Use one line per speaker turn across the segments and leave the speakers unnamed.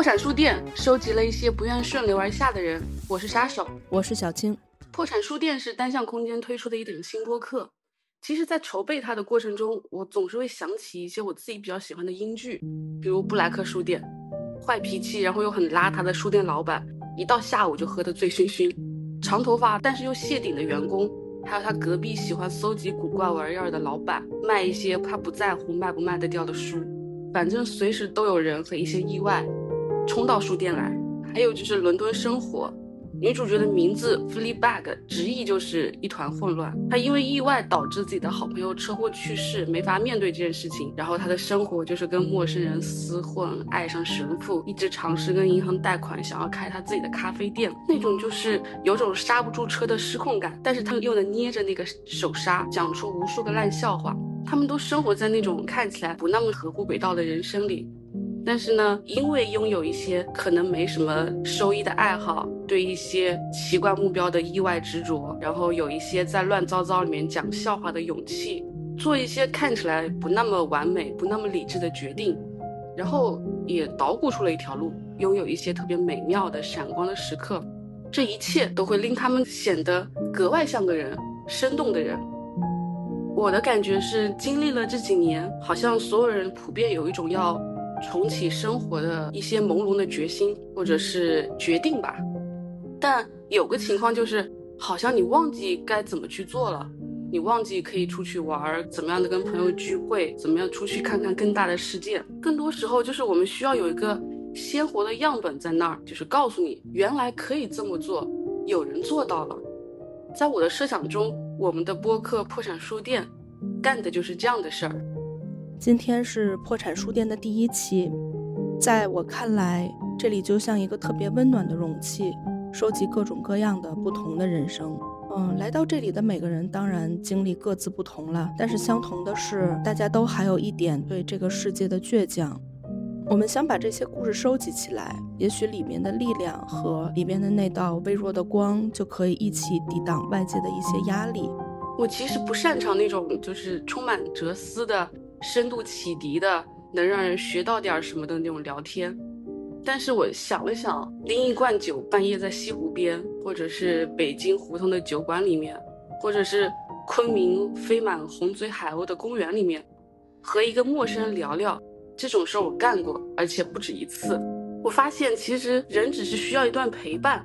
破产书店收集了一些不愿顺流而下的人。我是杀手，
我是小青。
破产书店是单向空间推出的一档新播客。其实，在筹备它的过程中，我总是会想起一些我自己比较喜欢的英剧，比如布莱克书店，坏脾气然后又很邋遢的书店老板，一到下午就喝得醉醺醺，长头发但是又谢顶的员工，还有他隔壁喜欢搜集古怪玩意儿的老板，卖一些他不在乎卖不卖得掉的书，反正随时都有人和一些意外冲到书店来。还有就是伦敦生活。女主角的名字 Fleabag，直译就是一团混乱。她因为意外导致自己的好朋友车祸去世，没法面对这件事情。然后她的生活就是跟陌生人厮混，爱上神父，一直尝试跟银行贷款，想要开她自己的咖啡店。那种就是有种刹不住车的失控感，但是她又能捏着那个手刹，讲出无数个烂笑话。他们都生活在那种看起来不那么合乎轨道的人生里。但是呢，因为拥有一些可能没什么收益的爱好，对一些奇怪目标的意外执着，然后有一些在乱糟糟里面讲笑话的勇气，做一些看起来不那么完美、不那么理智的决定，然后也捣鼓出了一条路，拥有一些特别美妙的闪光的时刻，这一切都会令他们显得格外像个人，生动的人。我的感觉是，经历了这几年，好像所有人普遍有一种要。重启生活的一些朦胧的决心，或者是决定吧，但有个情况就是，好像你忘记该怎么去做了，你忘记可以出去玩，怎么样的跟朋友聚会，怎么样出去看看更大的世界。更多时候就是我们需要有一个鲜活的样本在那儿，就是告诉你，原来可以这么做，有人做到了。在我的设想中，我们的播客破产书店，干的就是这样的事儿。
今天是破产书店的第一期，在我看来，这里就像一个特别温暖的容器，收集各种各样的不同的人生。嗯，来到这里的每个人当然经历各自不同了，但是相同的是，大家都还有一点对这个世界的倔强。我们想把这些故事收集起来，也许里面的力量和里面的那道微弱的光就可以一起抵挡外界的一些压力。
我其实不擅长那种就是充满哲思的。深度启迪的，能让人学到点什么的那种聊天。但是我想了想，拎一罐酒，半夜在西湖边，或者是北京胡同的酒馆里面，或者是昆明飞满红嘴海鸥的公园里面，和一个陌生人聊聊，这种事儿我干过，而且不止一次。我发现，其实人只是需要一段陪伴、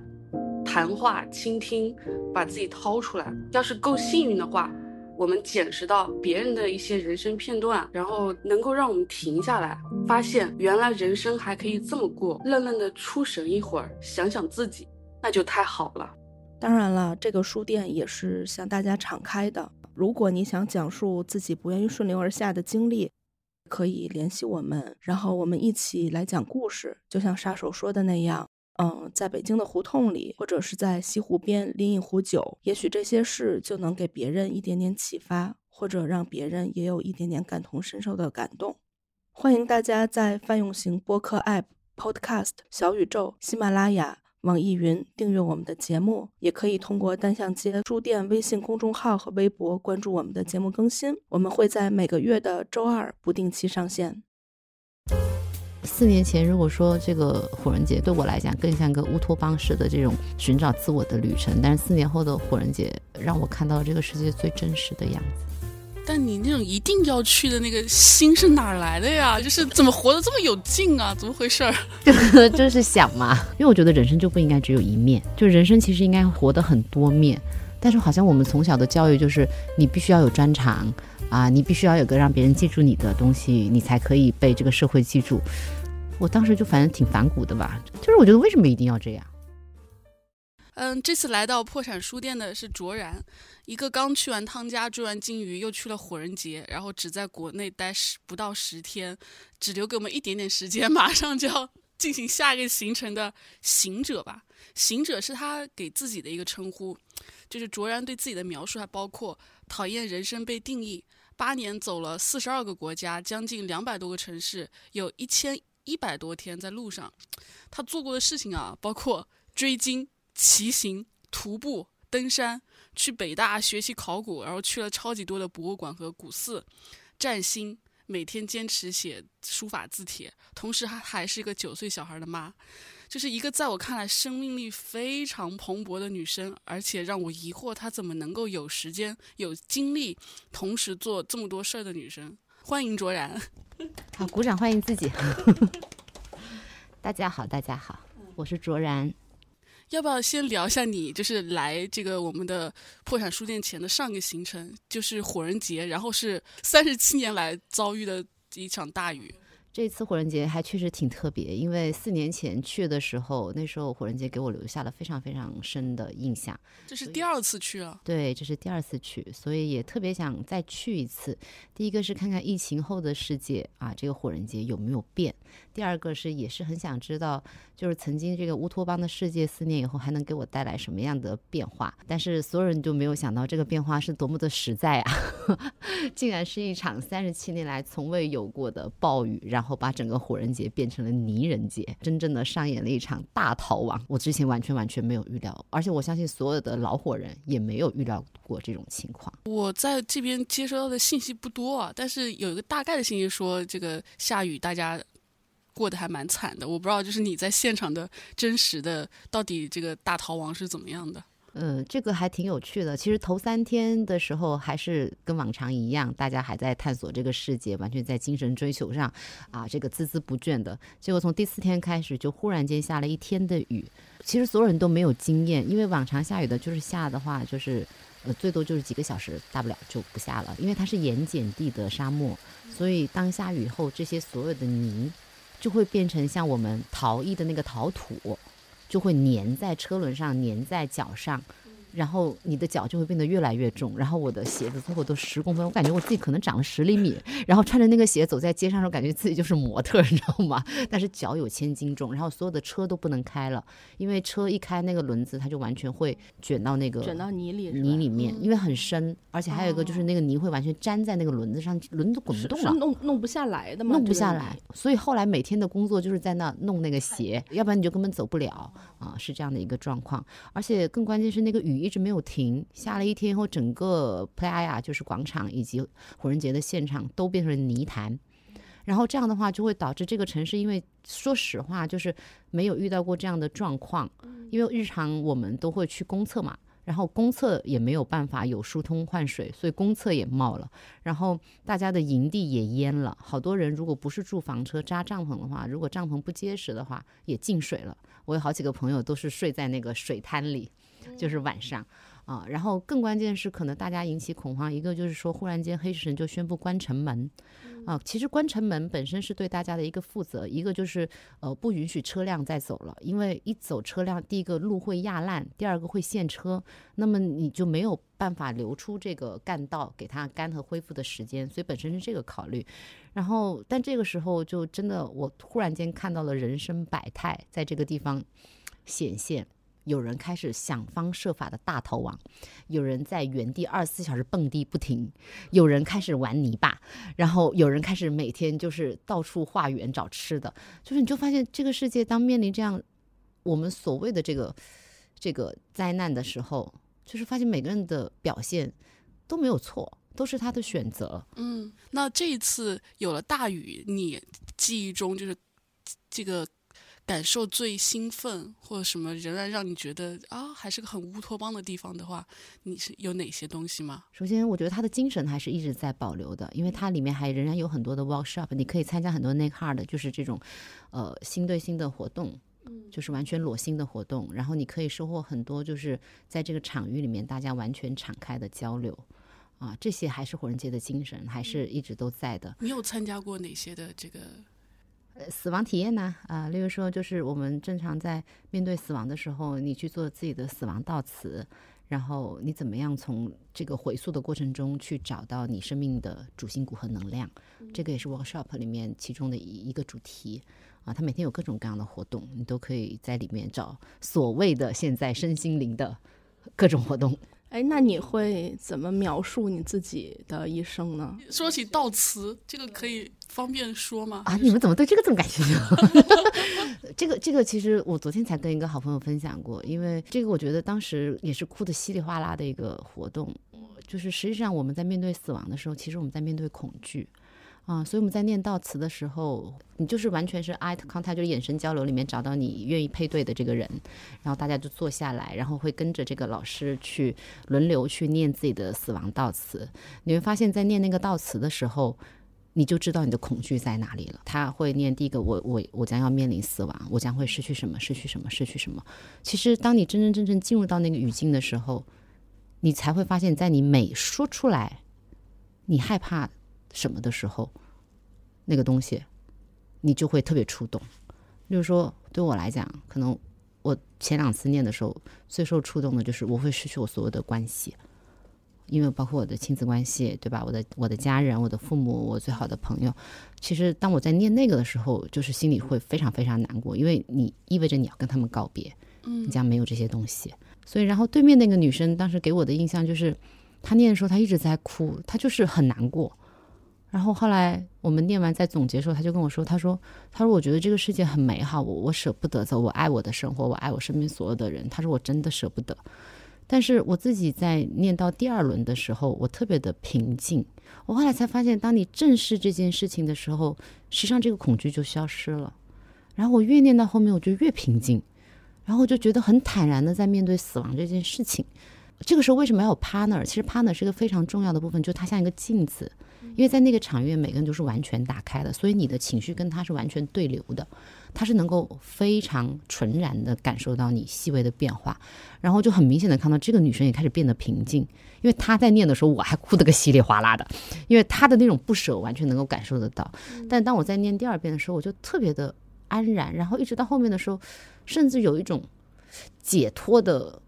谈话、倾听，把自己掏出来。要是够幸运的话。我们捡拾到别人的一些人生片段，然后能够让我们停下来，发现原来人生还可以这么过，愣愣的出神一会儿，想想自己，那就太好了。
当然了，这个书店也是向大家敞开的。如果你想讲述自己不愿意顺流而下的经历，可以联系我们，然后我们一起来讲故事，就像杀手说的那样。嗯，在北京的胡同里，或者是在西湖边拎一壶酒，也许这些事就能给别人一点点启发，或者让别人也有一点点感同身受的感动。欢迎大家在泛用型播客 App、Podcast、小宇宙、喜马拉雅、网易云订阅我们的节目，也可以通过单向街书店微信公众号和微博关注我们的节目更新。我们会在每个月的周二不定期上线。
四年前，如果说这个火人节对我来讲更像个乌托邦式的这种寻找自我的旅程，但是四年后的火人节让我看到了这个世界最真实的样子。
但你那种一定要去的那个心是哪来的呀？就是怎么活得这么有劲啊？怎么回事儿？
就是想嘛，因为我觉得人生就不应该只有一面，就人生其实应该活得很多面。但是好像我们从小的教育就是你必须要有专长。啊，你必须要有个让别人记住你的东西，你才可以被这个社会记住。我当时就反正挺反骨的吧，就是我觉得为什么一定要这样？
嗯，这次来到破产书店的是卓然，一个刚去完汤家追完金鱼，又去了火人节，然后只在国内待十不到十天，只留给我们一点点时间，马上就要进行下一个行程的行者吧。行者是他给自己的一个称呼，就是卓然对自己的描述还包括讨厌人生被定义。八年走了四十二个国家，将近两百多个城市，有一千一百多天在路上。他做过的事情啊，包括追鲸、骑行、徒步、登山，去北大学习考古，然后去了超级多的博物馆和古寺，占星、每天坚持写书法字帖，同时她还是一个九岁小孩的妈，就是一个在我看来生命力非常蓬勃的女生，而且让我疑惑她怎么能够有时间、有精力，同时做这么多事儿的女生。欢迎卓然，
好，鼓掌欢迎自己。大家好，大家好，我是卓然。
要不要先聊一下你就是来这个我们的破产书店前的上个行程，就是火人节，然后是三十七年来遭遇的一场大雨。
这次火人节还确实挺特别，因为四年前去的时候，那时候火人节给我留下了非常非常深的印象。
这是第二次去了，
对，这是第二次去，所以也特别想再去一次。第一个是看看疫情后的世界啊，这个火人节有没有变；第二个是也是很想知道，就是曾经这个乌托邦的世界，四年以后还能给我带来什么样的变化。但是所有人就没有想到，这个变化是多么的实在啊！竟然是一场三十七年来从未有过的暴雨，然后。然后把整个火人节变成了泥人节，真正的上演了一场大逃亡。我之前完全完全没有预料，而且我相信所有的老火人也没有预料过这种情况。
我在这边接收到的信息不多啊，但是有一个大概的信息说，这个下雨大家过得还蛮惨的。我不知道，就是你在现场的真实的到底这个大逃亡是怎么样的。
嗯，这个还挺有趣的。其实头三天的时候，还是跟往常一样，大家还在探索这个世界，完全在精神追求上，啊，这个孜孜不倦的。结果从第四天开始，就忽然间下了一天的雨。其实所有人都没有经验，因为往常下雨的，就是下的话，就是呃，最多就是几个小时，大不了就不下了。因为它是盐碱地的沙漠，所以当下雨后，这些所有的泥就会变成像我们陶艺的那个陶土。就会粘在车轮上，粘在脚上，然后你的脚就会变得越来越重。然后我的鞋子最后都十公分，我感觉我自己可能长了十厘米。然后穿着那个鞋走在街上时候，感觉自己就是模特，你知道吗？但是脚有千斤重，然后所有的车都不能开了，因为车一开那个轮子，它就完全会卷到那个
卷到泥里
泥里面，因为很深，而且还有一个就是那个泥会完全粘在那个轮子上，轮子滚不动了，
弄弄不下来的嘛，
弄不下来。所以后来每天的工作就是在那弄那个鞋，要不然你就根本走不了啊，是这样的一个状况。而且更关键是那个雨一直没有停，下了一天以后，整个 Playa 就是广场以及火人节的现场都变成了泥潭。然后这样的话就会导致这个城市，因为说实话就是没有遇到过这样的状况，因为日常我们都会去公厕嘛，然后公厕也没有办法有疏通换水，所以公厕也冒了，然后大家的营地也淹了，好多人如果不是住房车扎帐篷的话，如果帐篷不结实的话也进水了。我有好几个朋友都是睡在那个水滩里，就是晚上。啊，然后更关键是，可能大家引起恐慌，一个就是说，忽然间黑神就宣布关城门，啊，其实关城门本身是对大家的一个负责，一个就是呃不允许车辆再走了，因为一走车辆，第一个路会压烂，第二个会陷车，那么你就没有办法留出这个干道给它干和恢复的时间，所以本身是这个考虑。然后，但这个时候就真的，我忽然间看到了人生百态在这个地方显现。有人开始想方设法的大逃亡，有人在原地二十四小时蹦迪不停，有人开始玩泥巴，然后有人开始每天就是到处化缘找吃的，就是你就发现这个世界当面临这样我们所谓的这个这个灾难的时候，就是发现每个人的表现都没有错，都是他的选择。
嗯，那这一次有了大雨，你记忆中就是这个。感受最兴奋或者什么仍然让你觉得啊还是个很乌托邦的地方的话，你是有哪些东西吗？
首先，我觉得它的精神还是一直在保留的，因为它里面还仍然有很多的 workshop，你可以参加很多 n a k e hard，就是这种呃心对心的活动，就是完全裸心的活动，然后你可以收获很多，就是在这个场域里面大家完全敞开的交流啊，这些还是火人节的精神，还是一直都在的。
你有参加过哪些的这个？
呃，死亡体验呢？啊，例如说，就是我们正常在面对死亡的时候，你去做自己的死亡悼词，然后你怎么样从这个回溯的过程中去找到你生命的主心骨和能量？这个也是 workshop 里面其中的一一个主题啊。它每天有各种各样的活动，你都可以在里面找所谓的现在身心灵的各种活动。
哎，那你会怎么描述你自己的一生呢？
说起悼词，这个可以方便说吗？
啊，你们怎么对这个这么感兴趣？这个这个，其实我昨天才跟一个好朋友分享过，因为这个我觉得当时也是哭的稀里哗啦的一个活动，就是实际上我们在面对死亡的时候，其实我们在面对恐惧。啊，所以我们在念悼词的时候，你就是完全是 eye contact，就是眼神交流里面找到你愿意配对的这个人，然后大家就坐下来，然后会跟着这个老师去轮流去念自己的死亡悼词。你会发现在念那个悼词的时候，你就知道你的恐惧在哪里了。他会念第一个，我我我将要面临死亡，我将会失去什么，失去什么，失去什么。其实当你真真正正进入到那个语境的时候，你才会发现，在你每说出来你害怕什么的时候，那个东西你就会特别触动。就是说，对我来讲，可能我前两次念的时候，最受触动的就是我会失去我所有的关系，因为包括我的亲子关系，对吧？我的我的家人、我的父母、我最好的朋友。其实当我在念那个的时候，就是心里会非常非常难过，因为你意味着你要跟他们告别，
嗯
你将没有这些东西。所以，然后对面那个女生当时给我的印象就是，她念的时候她一直在哭，她就是很难过。然后后来我们念完在总结的时候，他就跟我说：“他说，他说我觉得这个世界很美好，我我舍不得走，我爱我的生活，我爱我身边所有的人。他说我真的舍不得。但是我自己在念到第二轮的时候，我特别的平静。我后来才发现，当你正视这件事情的时候，实际上这个恐惧就消失了。然后我越念到后面，我就越平静。然后我就觉得很坦然的在面对死亡这件事情。这个时候为什么要有 partner？其实 partner 是一个非常重要的部分，就它像一个镜子，因为在那个场域，每个人都是完全打开的，所以你的情绪跟他是完全对流的，他是能够非常纯然的感受到你细微的变化，然后就很明显的看到这个女生也开始变得平静，因为她在念的时候，我还哭得个稀里哗啦的，因为她的那种不舍完全能够感受得到。但当我在念第二遍的时候，我就特别的安然，然后一直到后面的时候，甚至有一种解脱的，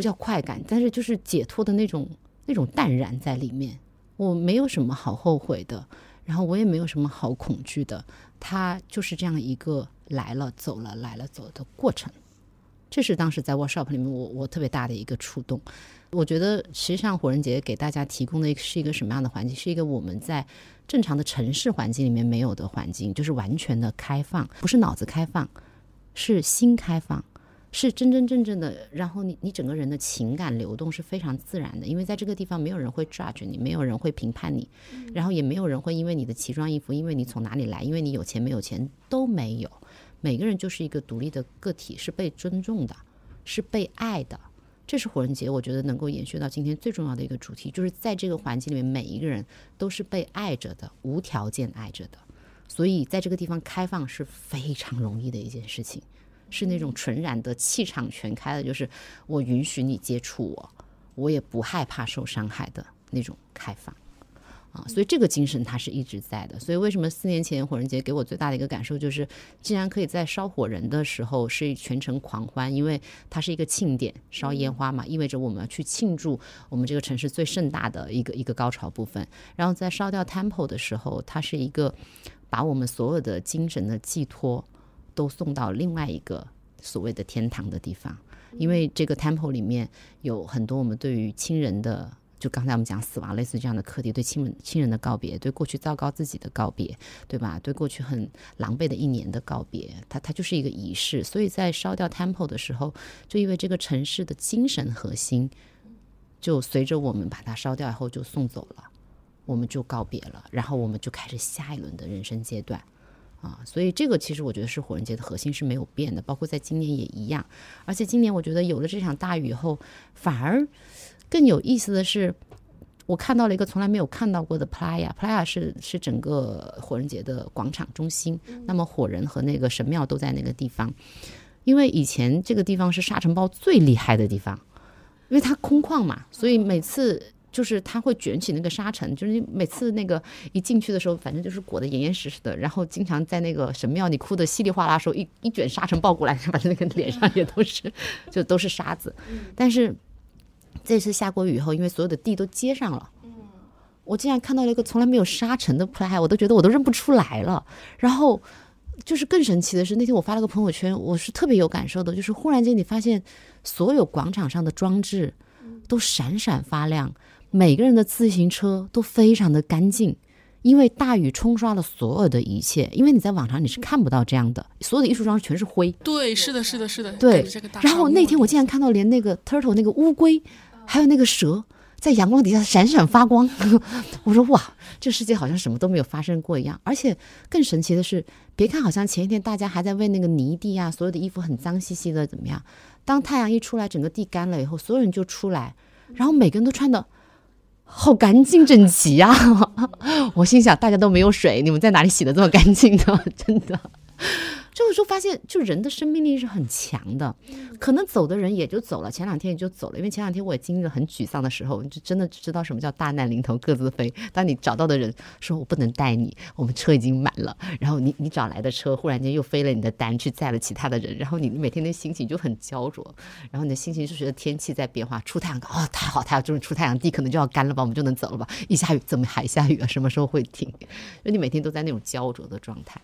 不叫快感，但是就是解脱的那种那种淡然在里面。我没有什么好后悔的，然后我也没有什么好恐惧的，它就是这样一个来了走了来了走的过程。这是当时在 workshop 里面我我特别大的一个触动。我觉得实际上火人节给大家提供的是一个什么样的环境？是一个我们在正常的城市环境里面没有的环境，就是完全的开放，不是脑子开放，是心开放。是真真正正的，然后你你整个人的情感流动是非常自然的，因为在这个地方没有人会 judge 你，没有人会评判你，然后也没有人会因为你的奇装异服，因为你从哪里来，因为你有钱没有钱都没有，每个人就是一个独立的个体，是被尊重的，是被爱的。这是火人节，我觉得能够延续到今天最重要的一个主题，就是在这个环境里面，每一个人都是被爱着的，无条件爱着的。所以在这个地方开放是非常容易的一件事情。是那种纯然的气场全开的，就是我允许你接触我，我也不害怕受伤害的那种开放啊，所以这个精神它是一直在的。所以为什么四年前火人节给我最大的一个感受就是，竟然可以在烧火人的时候是全程狂欢，因为它是一个庆典，烧烟花嘛，意味着我们要去庆祝我们这个城市最盛大的一个一个高潮部分。然后在烧掉 temple 的时候，它是一个把我们所有的精神的寄托。都送到另外一个所谓的天堂的地方，因为这个 temple 里面有很多我们对于亲人的，就刚才我们讲死亡类似这样的课题，对亲人亲人的告别，对过去糟糕自己的告别，对吧？对过去很狼狈的一年的告别，它它就是一个仪式。所以在烧掉 temple 的时候，就因为这个城市的精神核心，就随着我们把它烧掉以后就送走了，我们就告别了，然后我们就开始下一轮的人生阶段。啊，所以这个其实我觉得是火人节的核心是没有变的，包括在今年也一样。而且今年我觉得有了这场大雨以后，反而更有意思的是，我看到了一个从来没有看到过的 Playa。Playa 是是整个火人节的广场中心，那么火人和那个神庙都在那个地方。因为以前这个地方是沙尘暴最厉害的地方，因为它空旷嘛，所以每次。就是它会卷起那个沙尘，就是你每次那个一进去的时候，反正就是裹得严严实实的。然后经常在那个神庙，你哭得稀里哗啦的时候，一一卷沙尘暴过来，反正那个脸上也都是，就都是沙子。但是这次下过雨以后，因为所有的地都接上了，我竟然看到了一个从来没有沙尘的 play，我都觉得我都认不出来了。然后就是更神奇的是，那天我发了个朋友圈，我是特别有感受的，就是忽然间你发现所有广场上的装置都闪闪发亮。每个人的自行车都非常的干净，因为大雨冲刷了所有的一切。因为你在网上你是看不到这样的，所有的艺术装置全是灰。
对，是的，是的，是的。
对。然后那天我竟然看到连那个 turtle 那个乌龟，还有那个蛇，在阳光底下闪闪发光。我说哇，这世界好像什么都没有发生过一样。而且更神奇的是，别看好像前一天大家还在为那个泥地啊，所有的衣服很脏兮兮的怎么样，当太阳一出来，整个地干了以后，所有人就出来，然后每个人都穿的。好干净整齐呀！我心想，大家都没有水，你们在哪里洗的这么干净的？真的。就有时候发现，就人的生命力是很强的，可能走的人也就走了，前两天也就走了。因为前两天我也经历了很沮丧的时候，就真的知道什么叫大难临头各自飞。当你找到的人说我不能带你，我们车已经满了，然后你你找来的车忽然间又飞了你的单去载了其他的人，然后你每天的心情就很焦灼，然后你的心情就觉得天气在变化，出太阳哦太好太好，终于出太阳，地可能就要干了吧，我们就能走了吧？一下雨怎么还下雨啊？什么时候会停？就你每天都在那种焦灼的状态，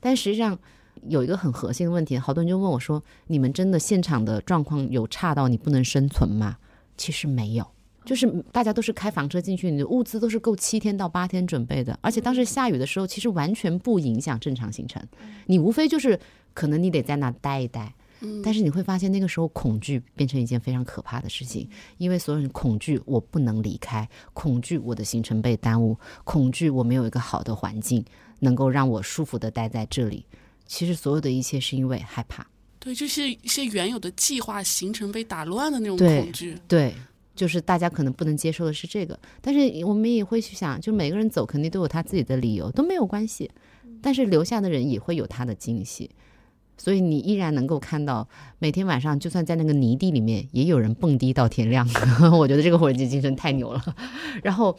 但实际上。有一个很核心的问题，好多人就问我说：“你们真的现场的状况有差到你不能生存吗？”其实没有，就是大家都是开房车进去，你的物资都是够七天到八天准备的，而且当时下雨的时候，其实完全不影响正常行程。你无非就是可能你得在那待一待，但是你会发现那个时候恐惧变成一件非常可怕的事情，因为所有人恐惧我不能离开，恐惧我的行程被耽误，恐惧我没有一个好的环境能够让我舒服的待在这里。其实所有的一切是因为害怕，
对，就是一些原有的计划行程被打乱的那种恐惧，
对，就是大家可能不能接受的是这个，但是我们也会去想，就每个人走肯定都有他自己的理由，都没有关系，但是留下的人也会有他的惊喜，所以你依然能够看到每天晚上，就算在那个泥地里面，也有人蹦迪到天亮，我觉得这个火人节精神太牛了，然后。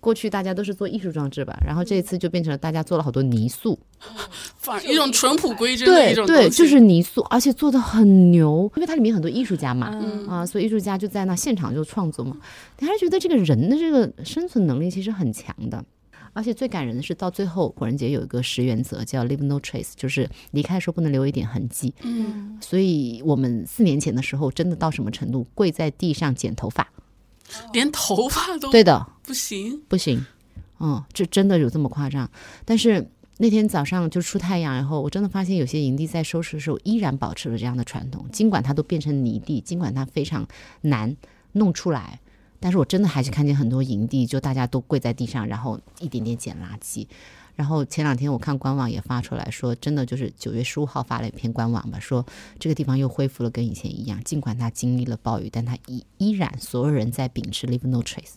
过去大家都是做艺术装置吧，然后这一次就变成了大家做了好多泥塑，
反一种淳朴规真的一种
对对，就是泥塑，而且做的很牛，因为它里面很多艺术家嘛，啊，所以艺术家就在那现场就创作嘛。你还是觉得这个人的这个生存能力其实很强的，而且最感人的是到最后，火人节有一个十原则叫 leave no trace，就是离开的时候不能留一点痕迹。嗯，所以我们四年前的时候真的到什么程度，跪在地上剪头发。
连头发都
对的，
不行
不行，嗯，这真的有这么夸张？但是那天早上就出太阳以后，我真的发现有些营地在收拾的时候依然保持了这样的传统，尽管它都变成泥地，尽管它非常难弄出来，但是我真的还是看见很多营地，就大家都跪在地上，然后一点点捡垃圾。然后前两天我看官网也发出来说，真的就是九月十五号发了一篇官网吧，说这个地方又恢复了跟以前一样，尽管它经历了暴雨，但它依依然所有人在秉持 leave no trace，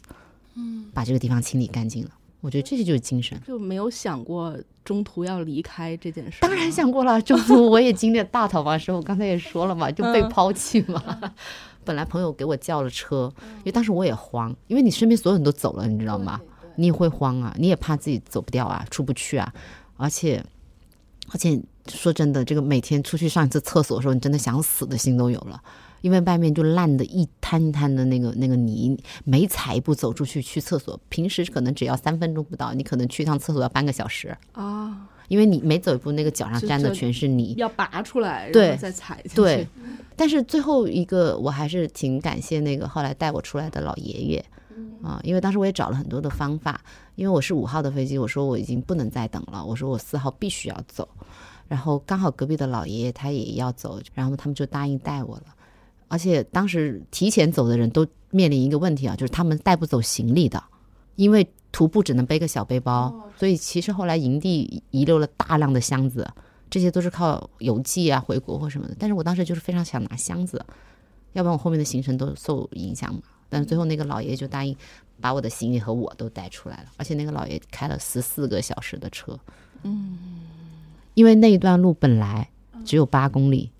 嗯，把这个地方清理干净了。我觉得这些就是精神。
就没有想过中途要离开这件事？
当然想过了，中途我也经历了大逃亡时候，刚才也说了嘛，就被抛弃嘛。本来朋友给我叫了车，因为当时我也慌，因为你身边所有人都走了，你知道吗？你也会慌啊，你也怕自己走不掉啊，出不去啊，而且，而且说真的，这个每天出去上一次厕所的时候，你真的想死的心都有了，因为外面就烂的一滩一滩的那个那个泥，每踩一步走出去去厕所，平时可能只要三分钟不到，你可能去一趟厕所要半个小时啊，因为你每走一步，那个脚上沾的全是泥，
要拔出来，
对，
再踩进
去。对，但是最后一个我还是挺感谢那个后来带我出来的老爷爷。啊，因为当时我也找了很多的方法，因为我是五号的飞机，我说我已经不能再等了，我说我四号必须要走，然后刚好隔壁的老爷爷他也要走，然后他们就答应带我了，而且当时提前走的人都面临一个问题啊，就是他们带不走行李的，因为徒步只能背个小背包，所以其实后来营地遗留了大量的箱子，这些都是靠邮寄啊回国或什么的，但是我当时就是非常想拿箱子，要不然我后面的行程都受影响嘛。但是最后那个老爷就答应把我的行李和我都带出来了，而且那个老爷开了十四个小时的车，嗯，因为那一段路本来只有八公里，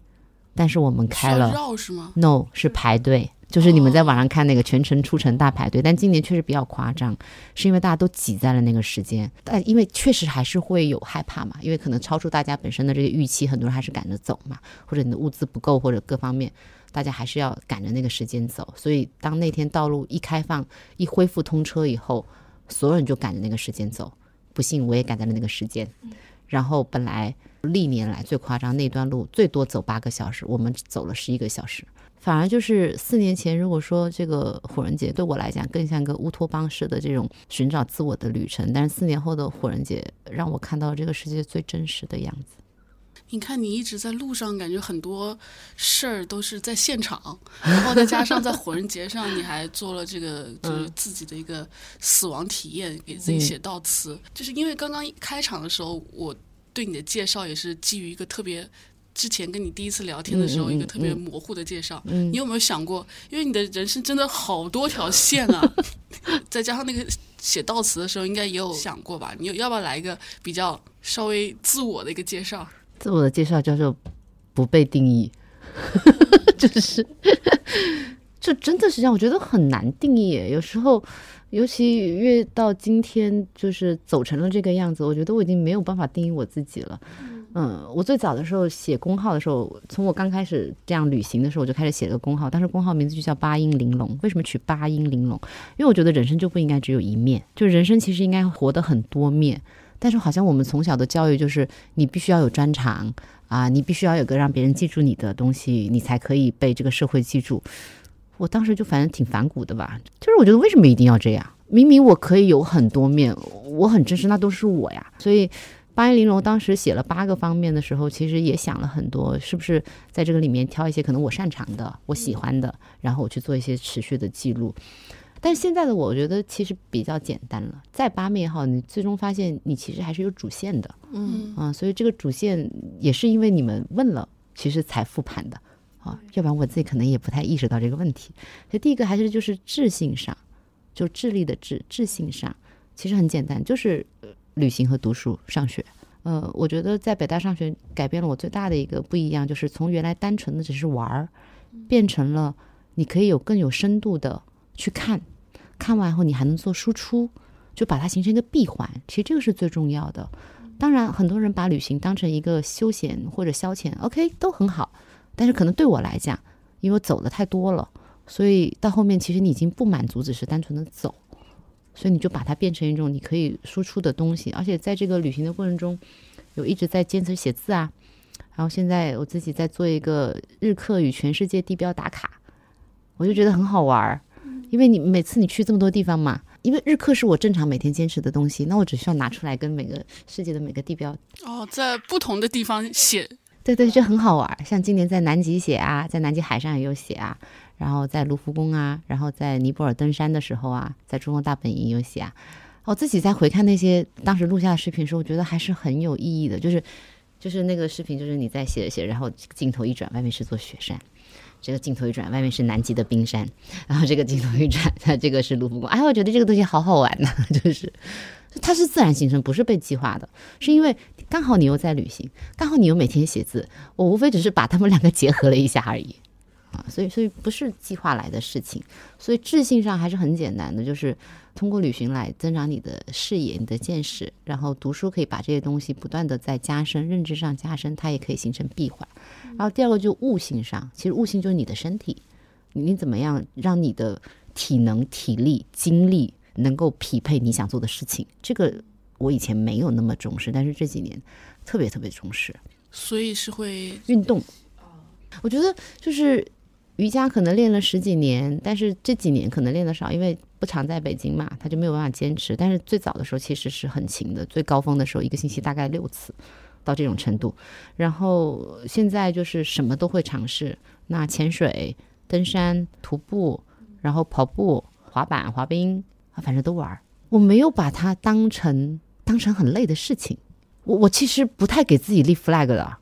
但是我们开了
绕是吗
？No，是排队，就是你们在网上看那个全程出城大排队，但今年确实比较夸张，是因为大家都挤在了那个时间，但因为确实还是会有害怕嘛，因为可能超出大家本身的这个预期，很多人还是赶着走嘛，或者你的物资不够，或者各方面。大家还是要赶着那个时间走，所以当那天道路一开放、一恢复通车以后，所有人就赶着那个时间走。不幸我也赶在了那个时间。然后本来历年来最夸张那段路最多走八个小时，我们走了十一个小时。反而就是四年前，如果说这个火人节对我来讲更像个乌托邦式的这种寻找自我的旅程，但是四年后的火人节让我看到这个世界最真实的样子。
你看，你一直在路上，感觉很多事儿都是在现场，然后再加上在火人节上，你还做了这个就是自己的一个死亡体验，给自己写悼词。就是因为刚刚开场的时候，我对你的介绍也是基于一个特别之前跟你第一次聊天的时候一个特别模糊的介绍。你有没有想过，因为你的人生真的好多条线啊，再加上那个写悼词的时候，应该也有想过吧？你要不要来一个比较稍微自我的一个介绍？
自我的介绍叫做不被定义，就是，就真的是这样我觉得很难定义。有时候，尤其越到今天，就是走成了这个样子，我觉得我已经没有办法定义我自己了。嗯，我最早的时候写公号的时候，从我刚开始这样旅行的时候，我就开始写了个公号，当时公号名字就叫八音玲珑。为什么取八音玲珑？因为我觉得人生就不应该只有一面，就人生其实应该活得很多面。但是好像我们从小的教育就是你必须要有专长啊，你必须要有个让别人记住你的东西，你才可以被这个社会记住。我当时就反正挺反骨的吧，就是我觉得为什么一定要这样？明明我可以有很多面，我很真实，那都是我呀。所以八一玲珑当时写了八个方面的时候，其实也想了很多，是不是在这个里面挑一些可能我擅长的、我喜欢的，然后我去做一些持续的记录。但是现在的我觉得其实比较简单了，再八面也好，你最终发现你其实还是有主线的，嗯啊，所以这个主线也是因为你们问了，其实才复盘的啊，要不然我自己可能也不太意识到这个问题。所以第一个还是就是智性上，就智力的智，智性上其实很简单，就是旅行和读书、上学。呃，我觉得在北大上学改变了我最大的一个不一样，就是从原来单纯的只是玩儿，变成了你可以有更有深度的。去看，看完后你还能做输出，就把它形成一个闭环。其实这个是最重要的。当然，很多人把旅行当成一个休闲或者消遣，OK 都很好。但是可能对我来讲，因为我走的太多了，所以到后面其实你已经不满足只是单纯的走，所以你就把它变成一种你可以输出的东西。而且在这个旅行的过程中，有一直在坚持写字啊。然后现在我自己在做一个日课与全世界地标打卡，我就觉得很好玩儿。因为你每次你去这么多地方嘛，因为日课是我正常每天坚持的东西，那我只需要拿出来跟每个世界的每个地标
哦，在不同的地方写，
对对，这很好玩。像今年在南极写啊，在南极海上也有写啊，然后在卢浮宫啊，然后在尼泊尔登山的时候啊，在珠峰大本营有写啊。我自己在回看那些当时录下的视频的时候，我觉得还是很有意义的，就是就是那个视频，就是你在写着写，然后镜头一转，外面是座雪山。这个镜头一转，外面是南极的冰山，然后这个镜头一转，它这个是卢浮宫。哎，我觉得这个东西好好玩呐，就是它是自然形成，不是被计划的，是因为刚好你又在旅行，刚好你又每天写字，我无非只是把它们两个结合了一下而已啊，所以所以不是计划来的事情，所以智性上还是很简单的，就是。通过旅行来增长你的视野、你的见识，然后读书可以把这些东西不断的在加深认知上加深，它也可以形成闭环。然后第二个就悟性上，其实悟性就是你的身体，你怎么样让你的体能、体力、精力能够匹配你想做的事情？这个我以前没有那么重视，但是这几年特别特别重视。
所以是会
运动。我觉得就是瑜伽可能练了十几年，但是这几年可能练的少，因为。不常在北京嘛，他就没有办法坚持。但是最早的时候其实是很勤的，最高峰的时候一个星期大概六次，到这种程度。然后现在就是什么都会尝试，那潜水、登山、徒步，然后跑步、滑板、滑冰，反正都玩。我没有把它当成当成很累的事情。我我其实不太给自己立 flag 的。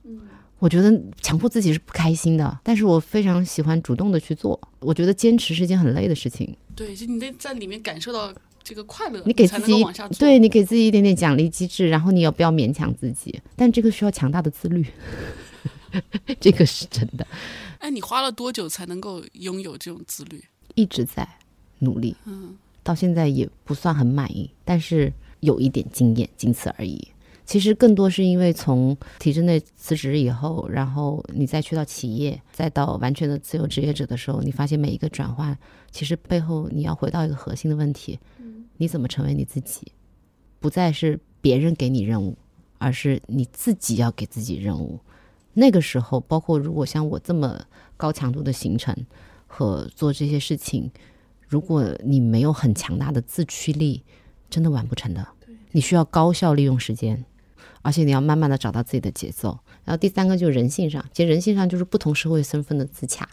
我觉得强迫自己是不开心的，但是我非常喜欢主动的去做。我觉得坚持是一件很累的事情。
对，就你得在里面感受到这个快乐，
你给自己对你给自己一点点奖励机制，然后你也不要勉强自己，但这个需要强大的自律，这个是真的。
哎，你花了多久才能够拥有这种自律？
一直在努力，嗯，到现在也不算很满意，但是有一点经验，仅此而已。其实更多是因为从体制内辞职以后，然后你再去到企业，再到完全的自由职业者的时候，你发现每一个转换，其实背后你要回到一个核心的问题：你怎么成为你自己？不再是别人给你任务，而是你自己要给自己任务。那个时候，包括如果像我这么高强度的行程和做这些事情，如果你没有很强大的自驱力，真的完不成的。你需要高效利用时间。而且你要慢慢的找到自己的节奏。然后第三个就是人性上，其实人性上就是不同社会身份的自洽，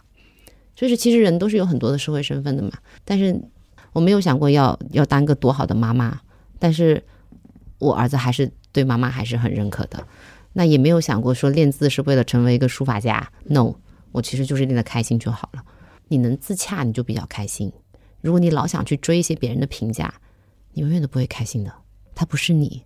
就是其实人都是有很多的社会身份的嘛。但是我没有想过要要当个多好的妈妈，但是我儿子还是对妈妈还是很认可的。那也没有想过说练字是为了成为一个书法家，no，我其实就是练得开心就好了。你能自洽，你就比较开心。如果你老想去追一些别人的评价，你永远都不会开心的。他不是你。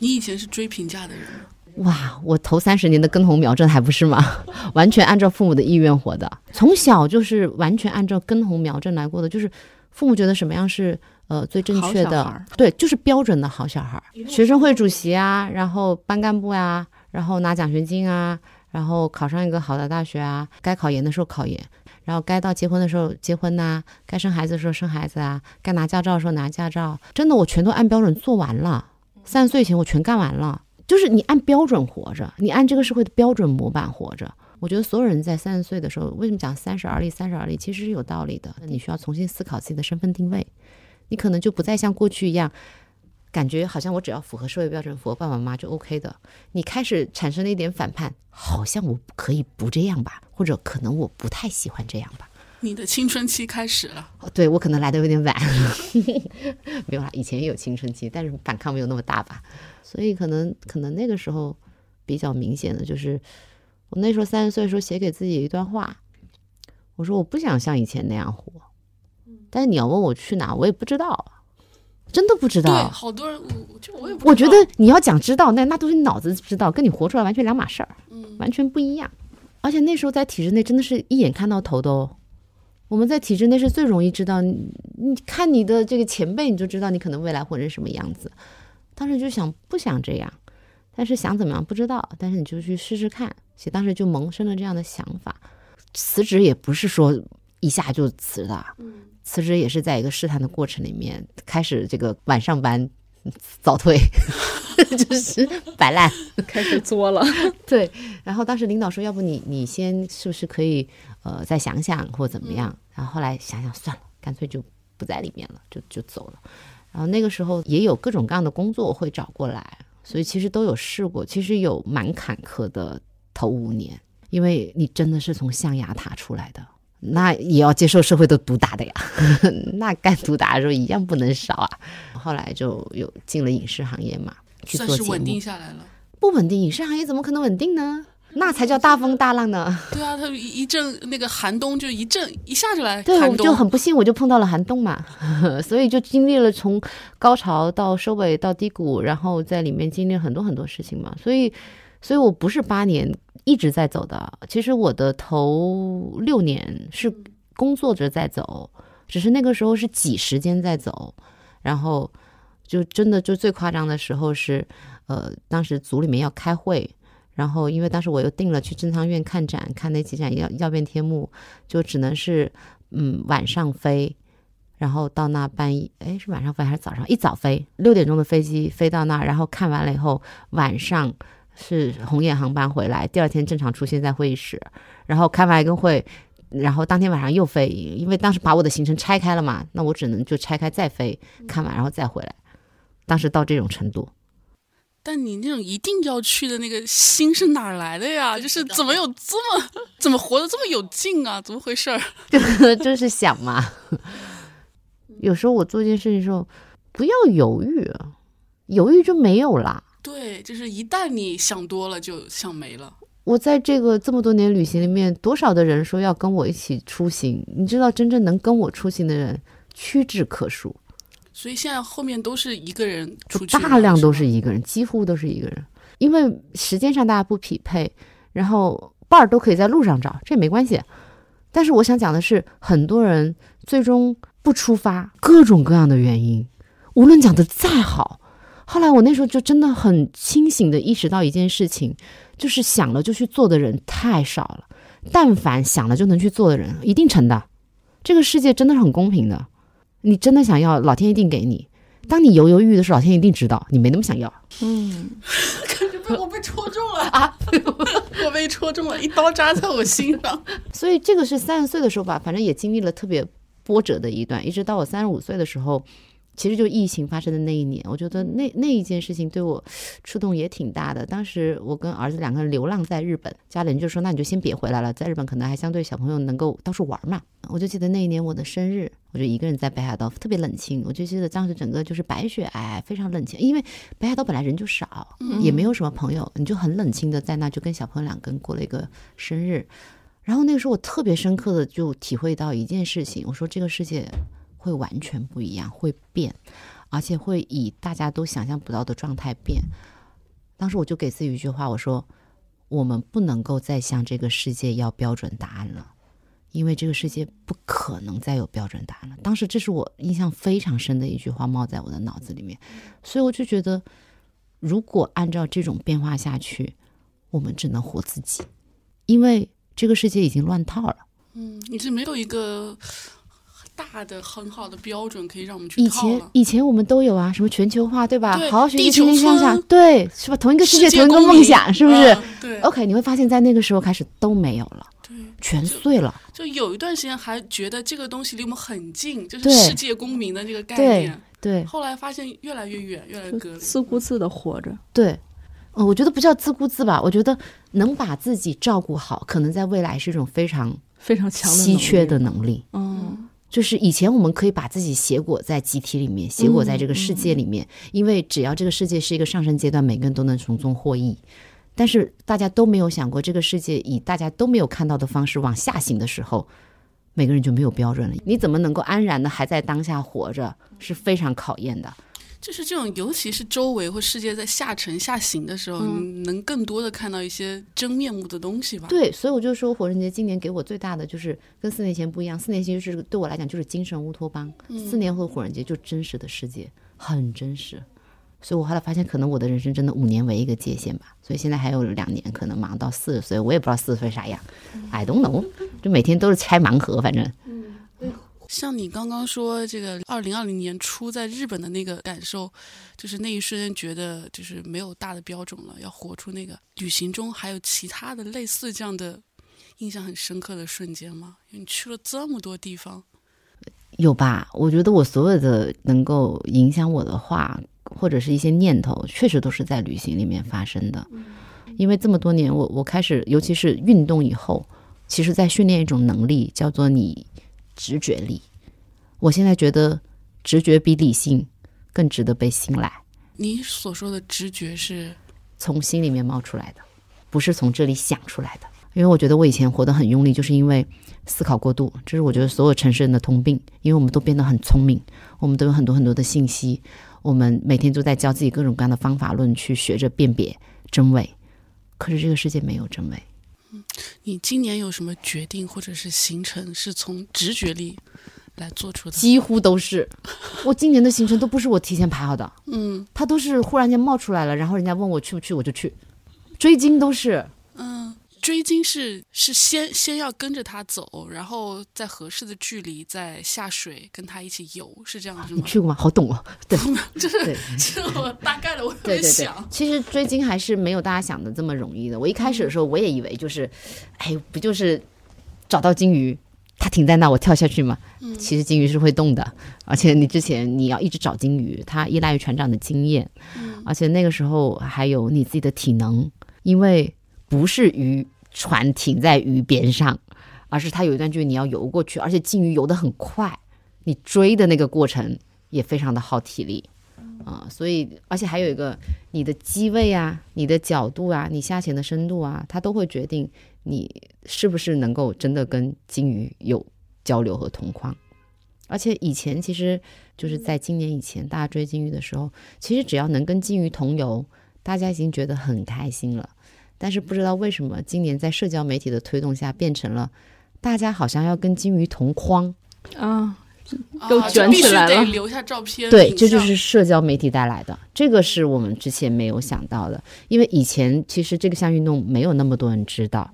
你以前是追评价的人吗？
哇，我头三十年的根红苗正还不是吗？完全按照父母的意愿活的，从小就是完全按照根红苗正来过的，就是父母觉得什么样是呃最正确的，对，就是标准的好小孩儿。学生会主席啊，然后班干部啊，然后拿奖学金啊，然后考上一个好的大学啊，该考研的时候考研。然后该到结婚的时候结婚呐，该生孩子的时候生孩子啊，该拿驾照的时候拿驾照，真的我全都按标准做完了。三十岁前我全干完了，就是你按标准活着，你按这个社会的标准模板活着。我觉得所有人在三十岁的时候，为什么讲三十而立？三十而立其实是有道理的。你需要重新思考自己的身份定位，你可能就不再像过去一样。感觉好像我只要符合社会标准，符合爸爸妈妈就 OK 的。你开始产生了一点反叛，好像我可以不这样吧，或者可能我不太喜欢这样吧。
你的青春期开始了。
对我可能来的有点晚，没有啦，以前也有青春期，但是反抗没有那么大吧。所以可能可能那个时候比较明显的就是，我那时候三十岁的时候写给自己一段话，我说我不想像以前那样活，但是你要问我去哪，我也不知道。真的不知道，
对，好多人，我就我也
我觉得你要讲知道，那那都是你脑子知道，跟你活出来完全两码事儿，嗯，完全不一样。而且那时候在体制内真的是一眼看到头的哦。我们在体制内是最容易知道，你看你的这个前辈，你就知道你可能未来会是什么样子。当时就想不想这样，但是想怎么样不知道，但是你就去试试看。其实当时就萌生了这样的想法。辞职也不是说一下就辞的，辞职也是在一个试探的过程里面，开始这个晚上班 早退，就是摆烂，
开始作了。
对，然后当时领导说，要不你你先是不是可以呃再想想或怎么样？然后后来想想算了，干脆就不在里面了，就就走了。然后那个时候也有各种各样的工作会找过来，所以其实都有试过，其实有蛮坎坷的头五年，因为你真的是从象牙塔出来的。那也要接受社会的毒打的呀，那干毒打的时候一样不能少啊。后来就有进了影视行业嘛，去做节
目。稳定下来了。
不稳定，影视行业怎么可能稳定呢？那才叫大风大浪呢。
对啊，它一阵那个寒冬就一阵一下就来。
对，我就很不幸，我就碰到了寒冬嘛，所以就经历了从高潮到收尾到低谷，然后在里面经历很多很多事情嘛。所以，所以我不是八年。一直在走的，其实我的头六年是工作着在走，只是那个时候是挤时间在走，然后就真的就最夸张的时候是，呃，当时组里面要开会，然后因为当时我又定了去正仓院看展，看那几展要要变天幕，就只能是嗯晚上飞，然后到那半夜，哎是晚上飞还是早上？一早飞，六点钟的飞机飞到那，然后看完了以后晚上。是红眼航班回来，第二天正常出现在会议室，然后开完一个会，然后当天晚上又飞，因为当时把我的行程拆开了嘛，那我只能就拆开再飞，看完然后再回来。当时到这种程度，
但你那种一定要去的那个心是哪来的呀？就是怎么有这么怎么活得这么有劲啊？怎么回事儿？
就 就是想嘛，有时候我做一件事情的时候，不要犹豫，犹豫就没有了。
对，就是一旦你想多了，就想没了。
我在这个这么多年旅行里面，多少的人说要跟我一起出行？你知道，真正能跟我出行的人屈指可数。
所以现在后面都是一个人出去，
大量都是一个人，几乎都是一个人。因为时间上大家不匹配，然后伴儿都可以在路上找，这也没关系。但是我想讲的是，很多人最终不出发，各种各样的原因，无论讲的再好。后来我那时候就真的很清醒的意识到一件事情，就是想了就去做的人太少了。但凡想了就能去做的人，一定成的。这个世界真的是很公平的。你真的想要，老天一定给你。当你犹犹豫豫的时候，老天一定知道你没那么想要。
嗯，感觉被我被戳中了啊！我被戳中了，一刀扎在我心上。
所以这个是三十岁的时候吧，反正也经历了特别波折的一段，一直到我三十五岁的时候。其实就疫情发生的那一年，我觉得那那一件事情对我触动也挺大的。当时我跟儿子两个人流浪在日本，家里人就说：“那你就先别回来了，在日本可能还相对小朋友能够到处玩嘛。”我就记得那一年我的生日，我就一个人在北海道，特别冷清。我就记得当时整个就是白雪皑，非常冷清，因为北海道本来人就少，也没有什么朋友，你就很冷清的在那就跟小朋友两个人过了一个生日。然后那个时候我特别深刻的就体会到一件事情，我说这个世界。会完全不一样，会变，而且会以大家都想象不到的状态变。当时我就给自己一句话，我说：我们不能够再向这个世界要标准答案了，因为这个世界不可能再有标准答案了。当时这是我印象非常深的一句话，冒在我的脑子里面。所以我就觉得，如果按照这种变化下去，我们只能活自己，因为这个世界已经乱套了。
嗯，你是没有一个。大的很好的标准可以让我们去
以前以前我们都有啊，什么全球化对吧？好好学习，天天向上，对，是吧？同一个世界，同一个梦想，是不是？
对。
OK，你会发现在那个时候开始都没有了，
对，
全碎了。
就有一段时间还觉得这个东西离我们很近，就是世界公民的这个概念，
对。
后来发现越来越远，越来越隔离，
自顾自的活着。
对，嗯，我觉得不叫自顾自吧，我觉得能把自己照顾好，可能在未来是一种非常
非常强
稀缺的能
力。
嗯。就是以前我们可以把自己写裹在集体里面，写裹在这个世界里面，因为只要这个世界是一个上升阶段，每个人都能从中获益。但是大家都没有想过，这个世界以大家都没有看到的方式往下行的时候，每个人就没有标准了。你怎么能够安然的还在当下活着，是非常考验的。
就是这种，尤其是周围或世界在下沉下行的时候，你能更多的看到一些真面目的东西吧？
对，所以我就说，火人节今年给我最大的就是跟四年前不一样。四年前就是对我来讲就是精神乌托邦，四年后火人节就真实的世界，很真实。所以我后来发现，可能我的人生真的五年为一个界限吧。所以现在还有两年，可能忙到四十岁，我也不知道四十岁啥样。I don't know，就每天都是拆盲盒，反正。
像你刚刚说这个二零二零年初在日本的那个感受，就是那一瞬间觉得就是没有大的标准了，要活出那个。旅行中还有其他的类似这样的印象很深刻的瞬间吗？你去了这么多地方，
有吧？我觉得我所有的能够影响我的话，或者是一些念头，确实都是在旅行里面发生的。因为这么多年，我我开始，尤其是运动以后，其实在训练一种能力，叫做你。直觉力，我现在觉得直觉比理性更值得被信赖。
你所说的直觉是
从心里面冒出来的，不是从这里想出来的。因为我觉得我以前活得很用力，就是因为思考过度。这是我觉得所有城市人的通病，因为我们都变得很聪明，我们都有很多很多的信息，我们每天都在教自己各种各样的方法论去学着辨别真伪。可是这个世界没有真伪。
嗯，你今年有什么决定或者是行程是从直觉力来做出的？
几乎都是，我今年的行程都不是我提前排好的，
嗯，
它都是忽然间冒出来了，然后人家问我去不去，我就去，追金都是，
嗯。追鲸是是先先要跟着他走，然后在合适的距离再下水跟他一起游，是这样子吗？
你去过吗？好懂哦。对，
就是是我 大概的我
在想。其实追鲸还是没有大家想的这么容易的。我一开始的时候我也以为就是，哎，不就是找到鲸鱼，它停在那，我跳下去嘛。
嗯。
其实鲸鱼是会动的，而且你之前你要一直找鲸鱼，它依赖于船长的经验，
嗯。
而且那个时候还有你自己的体能，因为。不是鱼船停在鱼边上，而是它有一段距离你要游过去，而且鲸鱼游得很快，你追的那个过程也非常的耗体力啊。所以，而且还有一个你的机位啊、你的角度啊、你下潜的深度啊，它都会决定你是不是能够真的跟鲸鱼有交流和同框。而且以前其实就是在今年以前，大家追鲸鱼的时候，其实只要能跟鲸鱼同游，大家已经觉得很开心了。但是不知道为什么，今年在社交媒体的推动下，变成了大家好像要跟金鱼同框
啊，都卷起来
了，留下照片。
对，这就是社交媒体带来的，这个是我们之前没有想到的。因为以前其实这个项运动没有那么多人知道，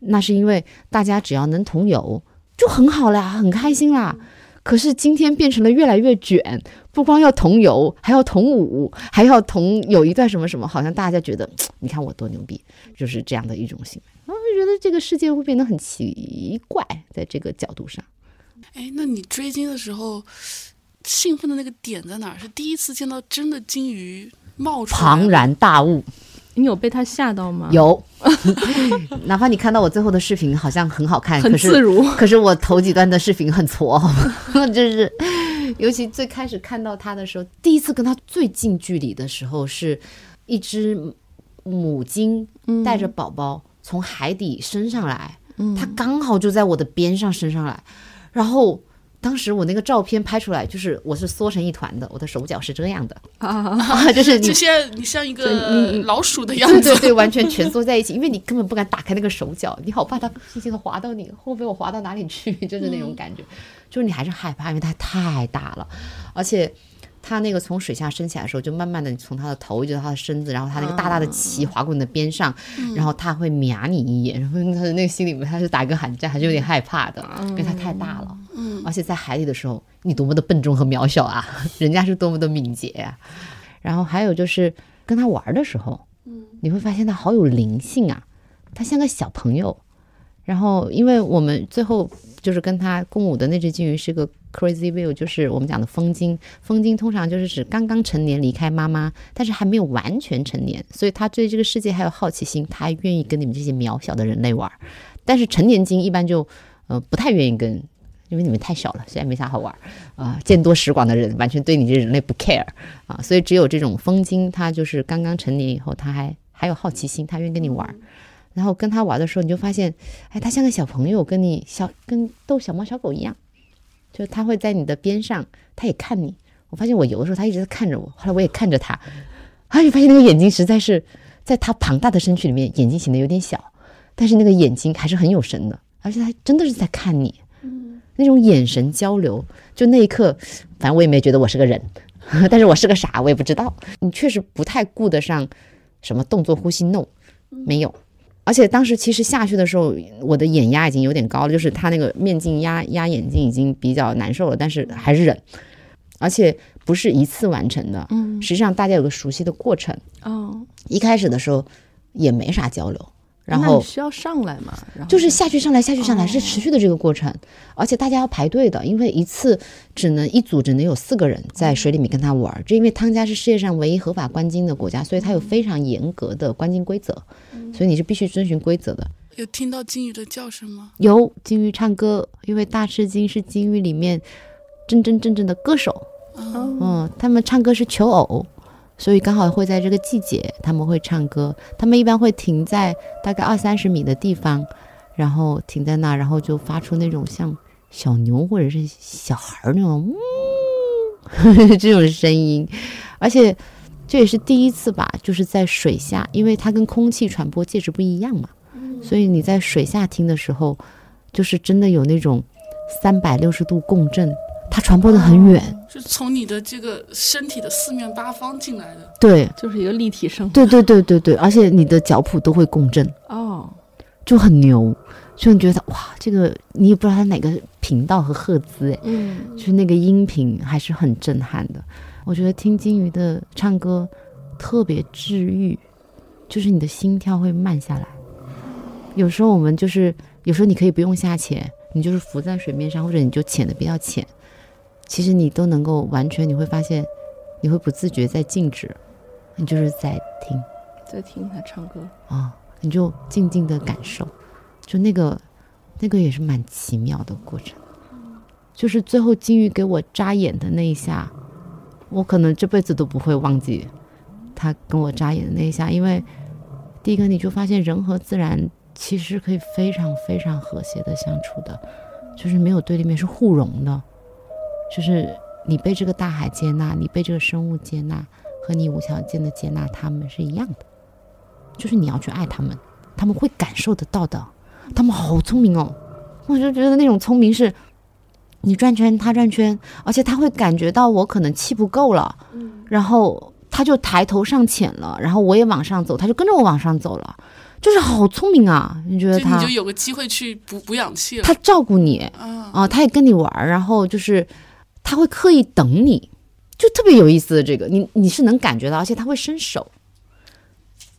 那是因为大家只要能同游就很好啦，很开心啦。可是今天变成了越来越卷，不光要同游，还要同舞，还要同有一段什么什么，好像大家觉得，你看我多牛逼，就是这样的一种行为。我觉得这个世界会变得很奇怪，在这个角度上。
哎，那你追鲸的时候，兴奋的那个点在哪儿？是第一次见到真的金鱼冒出来，
庞然大物。
你有被他吓到吗？
有，哪怕你看到我最后的视频好像很好看，
很
可是
自如。
可是我头几段的视频很挫，就是尤其最开始看到他的时候，第一次跟他最近距离的时候，是一只母鲸带着宝宝从海底升上来，它刚好就在我的边上升上来，然后。当时我那个照片拍出来，就是我是缩成一团的，我的手脚是这样的，啊，就是你
就现在你像一个
你
老鼠的样子，
对对对，完全蜷缩在一起，因为你根本不敢打开那个手脚，你好怕它轻轻的滑到你，会被我滑到哪里去，就是那种感觉，就是你还是害怕，因为它太大了，而且它那个从水下升起来的时候，就慢慢的从它的头一直到它的身子，然后它那个大大的鳍划过你的边上，然后它会瞄你一眼，然后它的那个心里面它是打个寒战，还是有点害怕的，因为它太大了，
嗯，
而且在海里的时候，你多么的笨重和渺小啊，人家是多么的敏捷啊。然后还有就是跟他玩的时候，嗯，你会发现他好有灵性啊，他像个小朋友。然后因为我们最后就是跟他共舞的那只金鱼是个 crazy view，就是我们讲的疯鲸。疯鲸通常就是指刚刚成年离开妈妈，但是还没有完全成年，所以他对这个世界还有好奇心，他还愿意跟你们这些渺小的人类玩。但是成年精一般就呃不太愿意跟。因为你们太小了，现在没啥好玩儿啊、见多识广的人完全对你这人类不 care 啊，所以只有这种疯鲸，它就是刚刚成年以后，它还还有好奇心，它愿意跟你玩。然后跟他玩的时候，你就发现，哎，他像个小朋友，跟你小跟逗小猫小狗一样，就他会在你的边上，他也看你。我发现我游的时候，他一直在看着我，后来我也看着他，啊，你发现那个眼睛实在是在他庞大的身躯里面，眼睛显得有点小，但是那个眼睛还是很有神的，而且他真的是在看你。那种眼神交流，就那一刻，反正我也没觉得我是个人，但是我是个啥我也不知道。你确实不太顾得上什么动作、呼吸，no，没有。而且当时其实下去的时候，我的眼压已经有点高了，就是他那个面镜压压眼睛已经比较难受了，但是还是忍。而且不是一次完成的，
嗯
实际上大家有个熟悉的过程。
哦，
一开始的时候也没啥交流，然后
需要上来嘛？然后
就是下去上来下去上来
哦
是持续的这个过程，而且大家要排队的，因为一次只能一组只能有四个人在水里面跟他玩儿。这因为汤加是世界上唯一合法观鲸的国家，所以它有非常严格的观鲸规则，所以你是必须遵循规则的。
有听到鲸鱼的叫声吗？
有鲸鱼唱歌，因为大赤鲸是鲸鱼里面真真正正的歌手，
哦
嗯，他们唱歌是求偶，所以刚好会在这个季节他们会唱歌。他们一般会停在大概二三十米的地方，然后停在那，然后就发出那种像小牛或者是小孩儿那种呜 这种声音，而且这也是第一次吧，就是在水下，因为它跟空气传播介质不一样嘛，所以你在水下听的时候，就是真的有那种三百六十度共振，它传播的很远。
是从你的这个身体的四面八方进来的。
对，
就是一个立体声。
对对对对对，而且你的脚蹼都会共振，
哦，
就很牛，就你觉得哇，这个你也不知道它哪个频道和赫兹，哎，
嗯，
就是那个音频还是很震撼的。我觉得听金鱼的唱歌特别治愈，就是你的心跳会慢下来。有时候我们就是，有时候你可以不用下潜，你就是浮在水面上，或者你就潜的比较浅，其实你都能够完全，你会发现你会不自觉在静止，你就是在听。
在听他唱歌。
啊、你就静静的感受，就那个那个也是蛮奇妙的过程。就是最后金鱼给我眨眼的那一下，我可能这辈子都不会忘记他跟我眨眼的那一下，因为第一个你就发现人和自然其实可以非常非常和谐的相处的，就是没有对立面，是互融的，就是你被这个大海接纳，你被这个生物接纳，和你无条件的接纳他们是一样的。就是你要去爱他们，他们会感受得到的。他们好聪明哦，我就觉得那种聪明是，你转圈他转圈，而且他会感觉到我可能气不够了，然后他就抬头上潜了，然后我也往上走，他就跟着我往上走了，就是好聪明啊！你觉得他
就你就有个机会去补补氧气了。
他照顾你
啊，
啊、他也跟你玩儿，然后就是他会刻意等你，就特别有意思的这个，你你是能感觉到，而且他会伸手。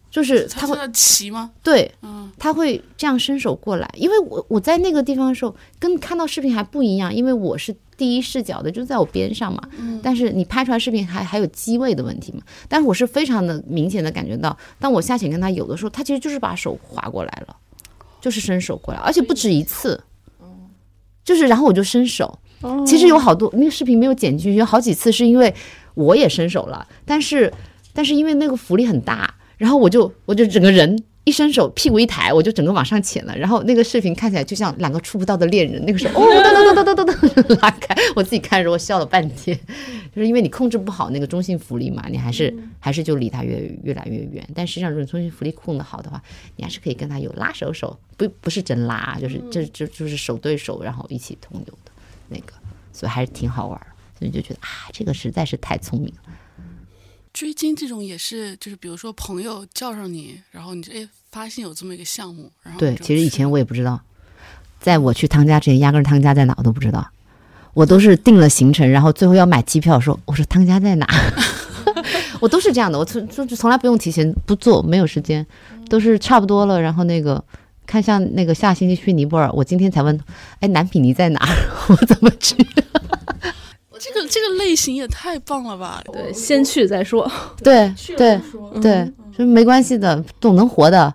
就是他会
要骑吗？
对
嗯，
他会这样伸手过来，因为我我在那个地方的时候，跟看到视频还不一样，因为我是第一视角的，就在我边上嘛。但是你拍出来视频还还有机位的问题嘛。但是我是非常的明显的感觉到，当我下潜跟他有的时候，他其实就是把手划过来了，就是伸手过来，而且不止一次。嗯就是然后我就伸手，其实有好多那个视频没有剪进去，有好几次是因为我也伸手了，但是但是因为那个浮力很大，然后我就我就整个人一伸手，屁股一抬，我就整个往上潜了。然后那个视频看起来就像两个触不到的恋人，那个时候哦，噔噔噔噔噔噔拉开，我自己看的时候我笑了半天，就是因为你控制不好那个中性浮力嘛，你还是还是就离他越越来越远。但实际上，如果你中性浮力控得好的话，你还是可以跟他有拉手手，不不是真拉，就是这就就是手对手，然后一起同游的那个，所以还是挺好玩儿。所以就觉得啊，这个实在是太聪明了。
追金这种也是，就是比如说朋友叫上你，然后你就哎发现有这么一个项目，然后
对其实以前我也不知道，在我去汤家之前，压根儿汤家在哪我都不知道，我都是定了行程，然后最后要买机票，说我说汤家在哪，我都是这样的，我从从从来不用提前不做，没有时间，都是差不多了，然后那个。看像那个下星期去尼泊尔，我今天才问，哎，南比尼在哪？我怎么去？
这个这个类型也太棒了吧！
对，先去再说，
对对对，说没关系的，总能活的。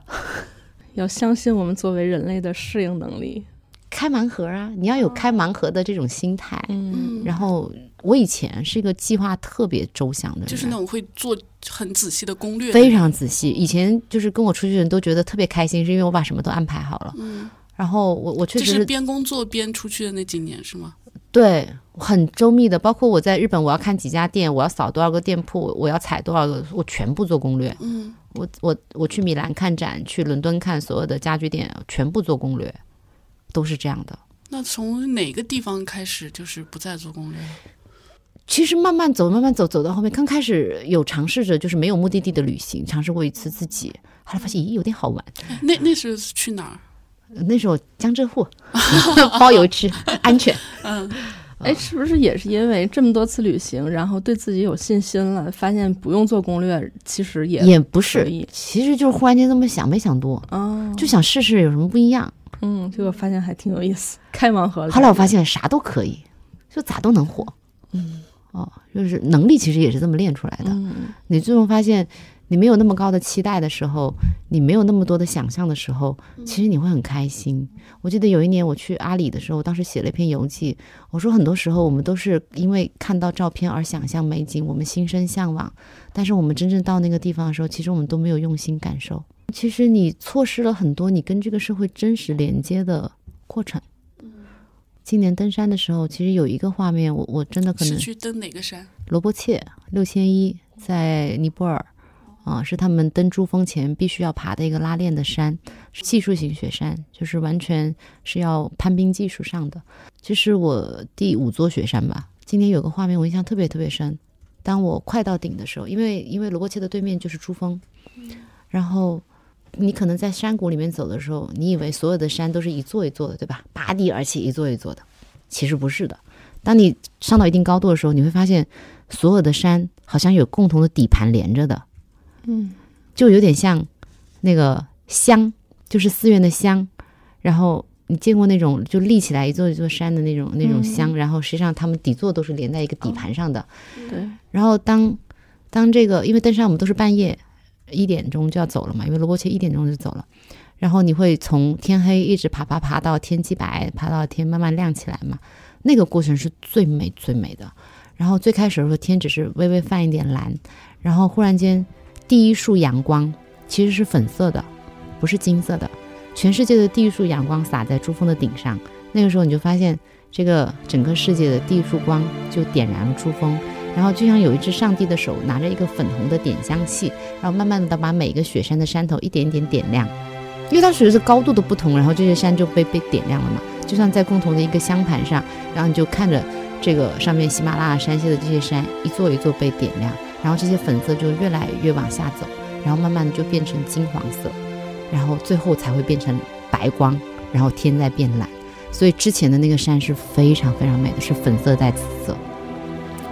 要相信我们作为人类的适应能力。
开盲盒啊，你要有开盲盒的这种心态。
嗯，
然后我以前是一个计划特别周详的人，
就是那种会做很仔细的攻略，
非常仔细。以前就是跟我出去的人都觉得特别开心，是因为我把什么都安排好了。
嗯，
然后我我确
就是
实是
边工作边出去的那几年是吗？
对很周密的，包括我在日本，我要看几家店，我要扫多少个店铺，我要踩多少个，我全部做攻略。
嗯，
我我我去米兰看展，去伦敦看所有的家具店，全部做攻略，都是这样的。
那从哪个地方开始就是不再做攻略了？
其实慢慢走，慢慢走，走到后面，刚开始有尝试着就是没有目的地的旅行，尝试过一次自己，后来发现咦有点好玩。
哎那那是去哪儿？
那时候江浙沪 包邮吃，安全。
嗯，
哎，是不是也是因为这么多次旅行，然后对自己有信心了，发现不用做攻略，其实也
也不是，其实就是忽然间这么想，没想多，
哦，
就想试试有什么不一样。
嗯，结果发现还挺有意思，开盲盒。
后来我发现啥都可以，就咋都能火。
嗯
哦，就是能力其实也是这么练出来的。
嗯
你最终发现，你没有那么高的期待的时候，你没有那么多的想象的时候，其实你会很开心。我记得有一年我去阿里的时候，当时写了一篇游记，我说很多时候我们都是因为看到照片而想象美景，我们心生向往，但是我们真正到那个地方的时候，其实我们都没有用心感受。其实你错失了很多你跟这个社会真实连接的过程。今年登山的时候，其实有一个画面，我我真的可能
是去登哪个山？
罗伯切六千一在尼泊尔，啊，是他们登珠峰前必须要爬的一个拉练的山，是技术型雪山，就是完全是要攀冰技术上的。这是我第五座雪山吧。今年有个画面我印象特别特别深，当我快到顶的时候，因为因为罗伯切的对面就是珠峰，然后你可能在山谷里面走的时候，你以为所有的山都是一座一座的，对吧？拔地而起，一座一座的，其实不是的。当你上到一定高度的时候，你会发现所有的山好像有共同的底盘连着的，
嗯
就有点像那个香，就是寺院的香。然后你见过那种就立起来一座一座山的那种那种香，然后实际上它们底座都是连在一个底盘上的。
对，
然后当当这个，因为登山我们都是半夜一点钟就要走了嘛，因为罗伯切一点钟就走了。然后你会从天黑一直爬爬爬到天既白，爬到天慢慢亮起来嘛，那个过程是最美最美的。然后最开始的时候天只是微微泛一点蓝，然后忽然间第一束阳光其实是粉色的，不是金色的。全世界的第一束阳光洒在珠峰的顶上，那个时候你就发现这个整个世界的第一束光就点燃了珠峰。然后就像有一只上帝的手拿着一个粉红的点香器，然后慢慢的把每个雪山的山头一点点点亮，因为它随着高度的不同，然后这些山就被被点亮了嘛，就像在共同的一个香盘上，然后你就看着这个上面喜马拉雅山系的这些山一座一座被点亮，然后这些粉色就越来越往下走，然后慢慢的就变成金黄色，然后最后才会变成白光，然后天在变蓝，所以之前的那个山是非常非常美的，是粉色带紫色。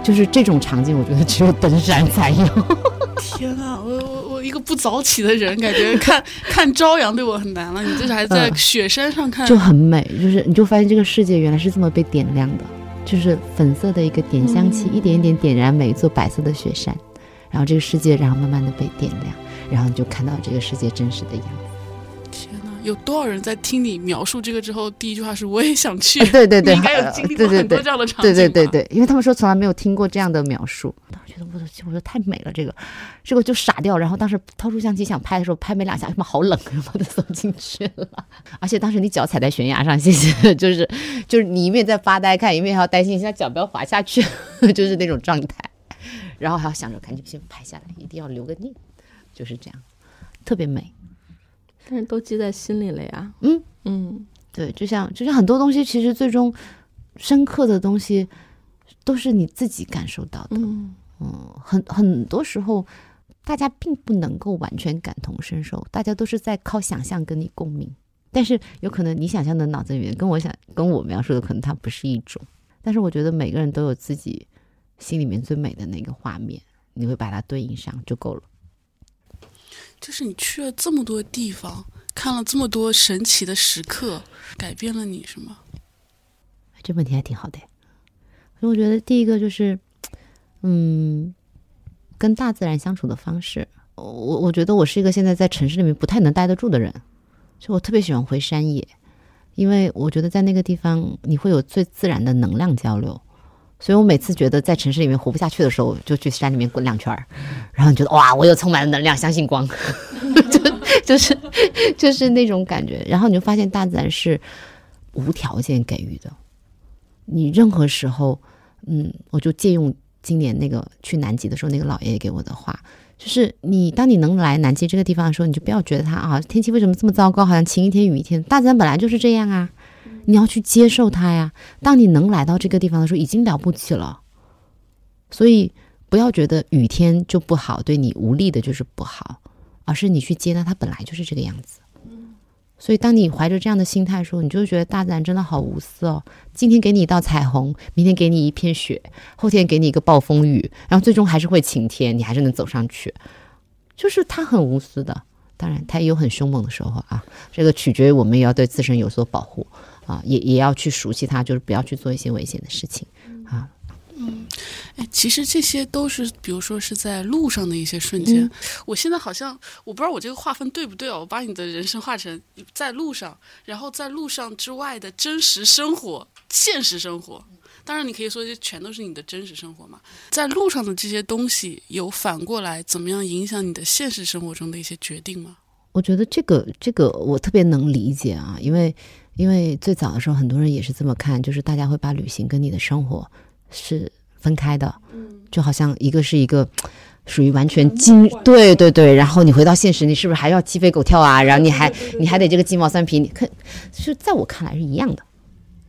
就是这种场景，我觉得只有登山才有。
天啊，我我我一个不早起的人，感觉看看朝阳对我很难了。你这是还在
嗯
雪山上看，
就很美，就是你就发现这个世界原来是这么被点亮的，就是粉色的一个点香器，
嗯
一点一点点燃每一座白色的雪山，然后这个世界然后慢慢的被点亮，然后你就看到这个世界真实的样子。
有多少人在听你描述这个之后，第一句话是我也想去。
对对对，
你应该有
呃
经历过很多这样的场
对
景对
对对对，因为他们说从来没有听过这样的描述，当时觉得我的我说太美了，这个，这个就傻掉。然后当时掏出相机想拍的时候，拍没两下，他妈好冷，然后就走进去了。而且当时你脚踩在悬崖上，谢谢，就是就是你一面在发呆看，一面还要担心一下脚不要滑下去，就是那种状态。然后还要想着赶紧先拍下来，一定要留个念，就是这样，特别美。
但是都记在心里了呀。
嗯
嗯
对，就像就像很多东西，其实最终深刻的东西都是你自己感受到的。
嗯
嗯，很很多时候，大家并不能够完全感同身受，大家都是在靠想象跟你共鸣。但是有可能你想象的脑子里面跟我想跟我描述的可能它不是一种，但是我觉得每个人都有自己心里面最美的那个画面，你会把它对应上就够了。
就是你去了这么多地方，看了这么多神奇的时刻，改变了你是吗？
这问题还挺好的。所以我觉得第一个就是，嗯，跟大自然相处的方式。我我觉得我是一个现在在城市里面不太能待得住的人，就我特别喜欢回山野，因为我觉得在那个地方你会有最自然的能量交流。所以我每次觉得在城市里面活不下去的时候，就去山里面滚两圈儿，然后你觉得哇，我又充满了能量，相信光，就就是就是那种感觉。然后你就发现大自然是无条件给予的，你任何时候，嗯，我就借用今年那个去南极的时候，那个老爷爷给我的话，就是你当你能来南极这个地方的时候，你就不要觉得它啊天气为什么这么糟糕，好像晴一天雨一天，大自然本来就是这样啊，你要去接受它呀。当你能来到这个地方的时候，已经了不起了，所以不要觉得雨天就不好，对你无力的就是不好，而是你去接纳它本来就是这个样子。所以，当你怀着这样的心态的时候，你就觉得大自然真的好无私哦。今天给你一道彩虹，明天给你一片雪，后天给你一个暴风雨，然后最终还是会晴天，你还是能走上去。就是它很无私的，当然它也有很凶猛的时候啊。这个取决于我们也要对自身有所保护啊，也也要去熟悉它，就是不要去做一些危险的事情啊。
嗯哎，其实这些都是，比如说是在路上的一些瞬间。
嗯
我现在好像我不知道我这个划分对不对哦，我把你的人生划成在路上，然后在路上之外的真实生活、现实生活。当然，你可以说这全都是你的真实生活嘛。在路上的这些东西，有反过来怎么样影响你的现实生活中的一些决定吗？
我觉得这个这个我特别能理解啊，因为因为最早的时候很多人也是这么看，就是大家会把旅行跟你的生活是分开的，就好像一个是一个属于完全精，对对对，然后你回到现实，你是不是还要鸡飞狗跳啊？然后你还你还得这个鸡毛蒜皮，你看，是在我看来是一样的。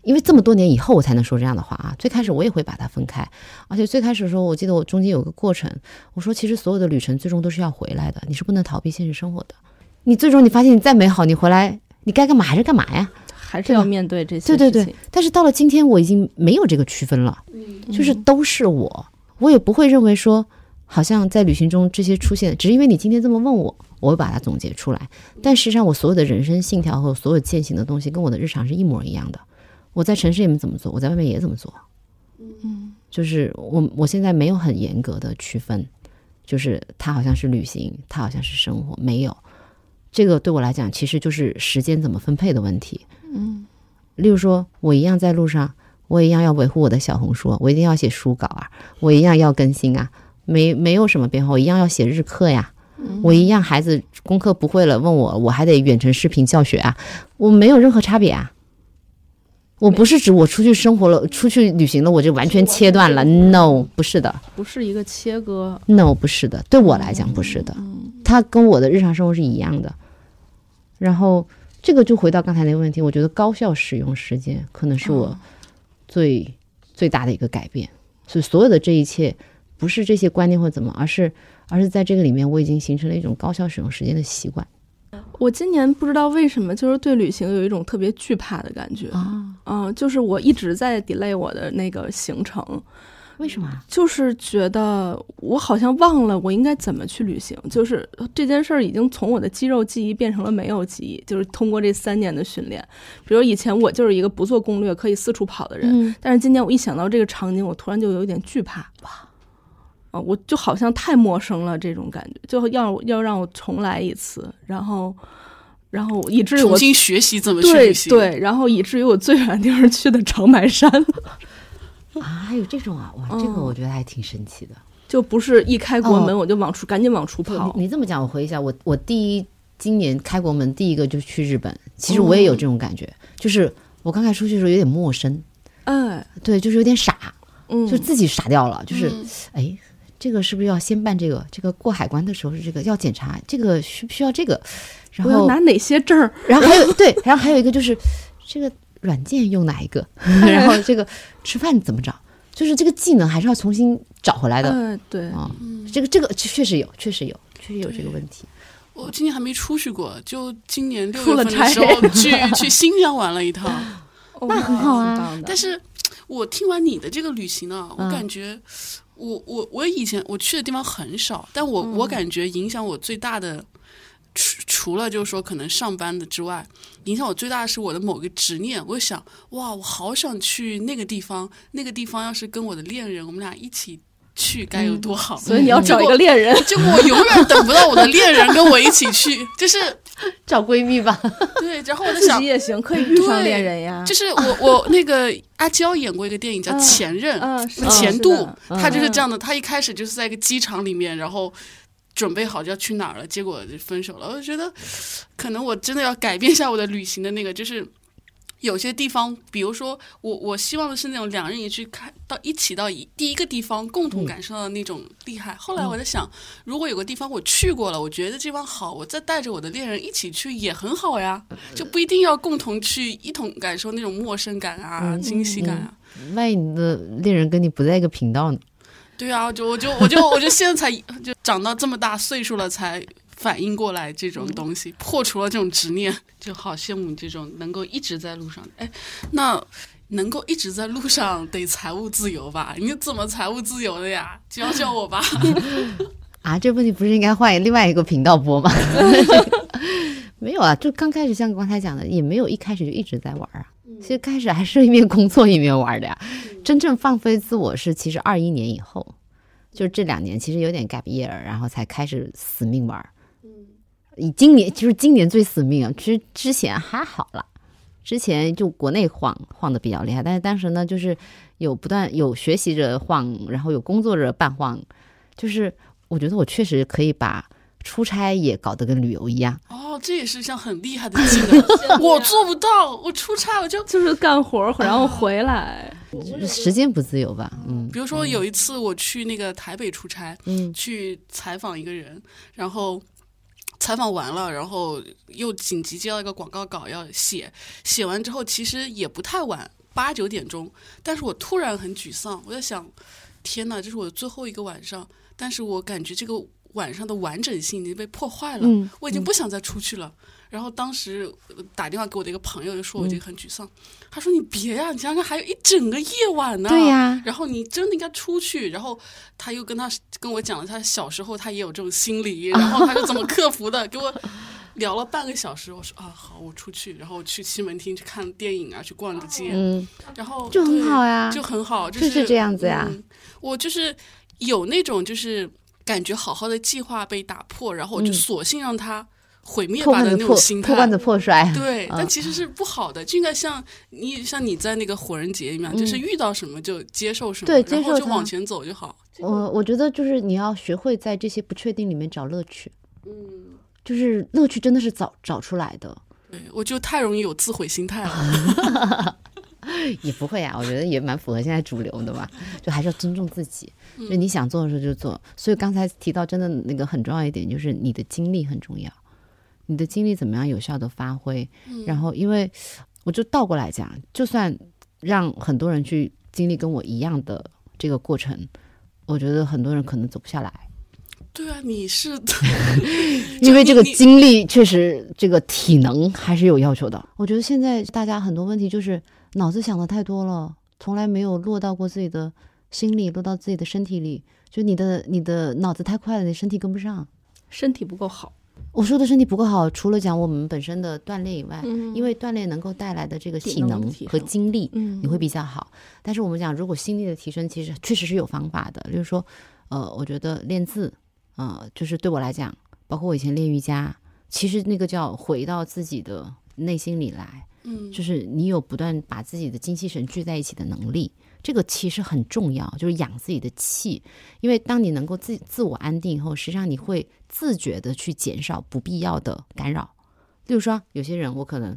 因为这么多年以后我才能说这样的话啊！最开始我也会把它分开，而且最开始的时候，我记得我中间有个过程，我说其实所有的旅程最终都是要回来的，你是不能逃避现实生活的。你最终你发现你再美好，你回来你该干嘛还是干嘛呀？
还是要面对这些
对对对。但是到了今天，我已经没有这个区分了，就是都是我，我也不会认为说，好像在旅行中这些出现，只是因为你今天这么问我，我会把它总结出来。但实际上，我所有的人生信条和所有践行的东西，跟我的日常是一模一样的。我在城市里面怎么做，我在外面也怎么做。嗯，就是我我现在没有很严格的区分，就是它好像是旅行，它好像是生活，没有。这个对我来讲，其实就是时间怎么分配的问题。嗯，例如说，我一样在路上，我一样要维护我的小红书，我一定要写书稿啊，我一样要更新啊，没没有什么变化，我一样要写日课呀，我一样孩子功课不会了问我，我还得远程视频教学啊，我没有任何差别啊。我不是指我出去生活了、出去旅行了，我就完全切断了。No，不是的
不是一个切割。
，No，不是的，对我来讲不是的，它跟我的日常生活是一样的。然后这个就回到刚才那个问题，我觉得高效使用时间可能是我最、最大的一个改变。所以所有的这一切，不是这些观念或怎么，而是而是在这个里面，我已经形成了一种高效使用时间的习惯
我今年不知道为什么，就是对旅行有一种特别惧怕的感觉。
啊。
嗯，就是我一直在 delay 我的那个行程，
为什么？
就是觉得我好像忘了我应该怎么去旅行，就是这件事儿已经从我的肌肉记忆变成了没有记忆，就是通过这三年的训练。比如以前我就是一个不做攻略可以四处跑的人，
嗯
但是今年我一想到这个场景，我突然就有一点惧怕。哇，啊，我就好像太陌生了，这种感觉，就要要让我重来一次，然后，然后以至于我
重新学习怎么去
对
旅行。
对，然后以至于我最远地方去的长白山，
啊，还有这种啊，哇，这个
嗯
我觉得还挺神奇的。
就不是一开国门
哦
我就往出、赶紧往出跑
你。你这么讲，我回忆一下，我我第一今年开国门第一个就去日本，其实我也有这种感觉，就是我刚开始出去的时候有点陌生，
嗯，
对，就是有点傻，
嗯，
就自己傻掉了，就是
嗯
哎。这个是不是要先办这个？这个过海关的时候是这个要检查，这个需不需要这个？然后
我要拿哪些证儿？
然后还有对，然后还有一个就是这个软件用哪一个，然后这个吃饭怎么找，就是这个技能还是要重新找回来的。
哎，对，
啊。这个这个确实有，确实有，确实有这个问题。
我今年还没出去过，就今年六
出了差
月份的时候去去新疆玩了一趟。
哦
那很好啊。
但是我听完你的这个旅行呢，我
嗯
感觉我我我以前我去的地方很少，但我、我感觉影响我最大的，除除了就是说可能上班的之外，影响我最大的是我的某个执念。我就想，哇，我好想去那个地方，那个地方要是跟我的恋人，我们俩一起去，该有多好。
所以你要找一个恋人。
结果我永远等不到我的恋人跟我一起去，就是
找闺蜜吧，
对，然后我 在想
自己，也行，可以遇上恋人呀。
就是我我那个阿娇演过一个电影叫《
嗯
前任》，
嗯，是的
前度
是的，
他就是这样的。她一开始就是在一个机场里面，然后准备好就要去哪儿了，结果就分手了。我就觉得，可能我真的要改变一下我的旅行的那个，就是有些地方，比如说我我希望的是那种两人一去看到一起到一第一个地方，共同感受到那种厉害。后来我在想，如果有个地方我去过了，我觉得这地方好，我再带着我的恋人一起去也很好呀，就不一定要共同去一同感受那种陌生感啊、
嗯
惊喜感啊。
万一你的恋人跟你不在一个频道呢？
对啊，就我就我就我就现在才就长到这么大岁数了，才反应过来这种东西，破除了这种执念，就好羡慕你这种能够一直在路上。哎，那能够一直在路上得财务自由吧？你怎么财务自由的呀？教教我吧。
啊，这问题不是应该换另外一个频道播吗？没有啊，就刚开始像刚才讲的，也没有一开始就一直在玩啊。其实开始还是一面工作一面玩的呀。真正放飞自我是其实二一年以后，就是这两年其实有点 gap year，然后才开始死命玩。以今年就是今年最死命啊，其实之前还好了，之前就国内晃晃的比较厉害，但是当时呢，就是有不断有学习着晃，然后有工作着半晃，就是我觉得我确实可以把出差也搞得跟旅游一样。
哦，这也是一项很厉害的技能，我做不到。我出差我就，
就是 干活然后回来，
时间不自由吧？嗯
比如说有一次我去那个台北出差，
嗯
去采访一个人，然后采访完了，然后又紧急接到一个广告稿要写，写完之后其实也不太晚，八九点钟，但是我突然很沮丧，我在想，天呐，这是我的最后一个晚上，但是我感觉这个晚上的完整性已经被破坏了，
嗯
我已经不想再出去了。然后当时呃打电话给我的一个朋友，就说我已经很沮丧，他说你别呀、你想想看，还有一整个夜晚呢。
对呀
然后你真的应该出去。然后他又跟他跟我讲了，他小时候他也有这种心理，然后他是怎么克服的，给我聊了半个小时。我说啊，好，我出去，然后去西门町去看电影啊，去逛个街，
嗯，
然后
就很好呀
就很好，就
就是这样子呀
嗯我就是有那种就是感觉好好的计划被打破，然后我就
嗯
索性让它毁灭吧的那种心态。
破罐子破摔。
对，但
嗯
其实是不好的，就应该像你像你在那个火人节一样，就是遇到什么就接受什么，
对接
然后
受
就往前走就好。
我我觉得就是你要学会在这些不确定里面找乐趣，
嗯，
就是乐趣真的是找找出来的。
对，我就太容易有自毁心态了。
也不会啊，我觉得也蛮符合现在主流的吧，就还是要尊重自己，
嗯
就你想做的时候就做。所以刚才提到真的那个很重要一点，就是你的精力很重要，你的精力怎么样有效的发挥。
嗯
然后，因为我就倒过来讲，就算让很多人去经历跟我一样的这个过程，我觉得很多人可能走不下来。
对啊，你是
因为这个精力确实，这个体能还是有要求的。我觉得现在大家很多问题就是脑子想的太多了，从来没有落到过自己的心里，落到自己的身体里。就你的你的脑子太快了，你身体跟不上，
身体不够好。
我说的身体不够好，除了讲我们本身的锻炼以外，
嗯
因为锻炼能够带来的这个
体
体能和精力，
嗯
你会比较好。但是我们讲，如果心力的提升，其实确实是有方法的。就是说，呃，我觉得练字，呃，就是对我来讲，包括我以前练瑜伽，其实那个叫回到自己的内心里来，
嗯，
就是你有不断把自己的精气神聚在一起的能力，这个其实很重要，就是养自己的气。因为当你能够自自我安定以后，实际上你会自觉的去减少不必要的干扰。例如说，有些人我可能，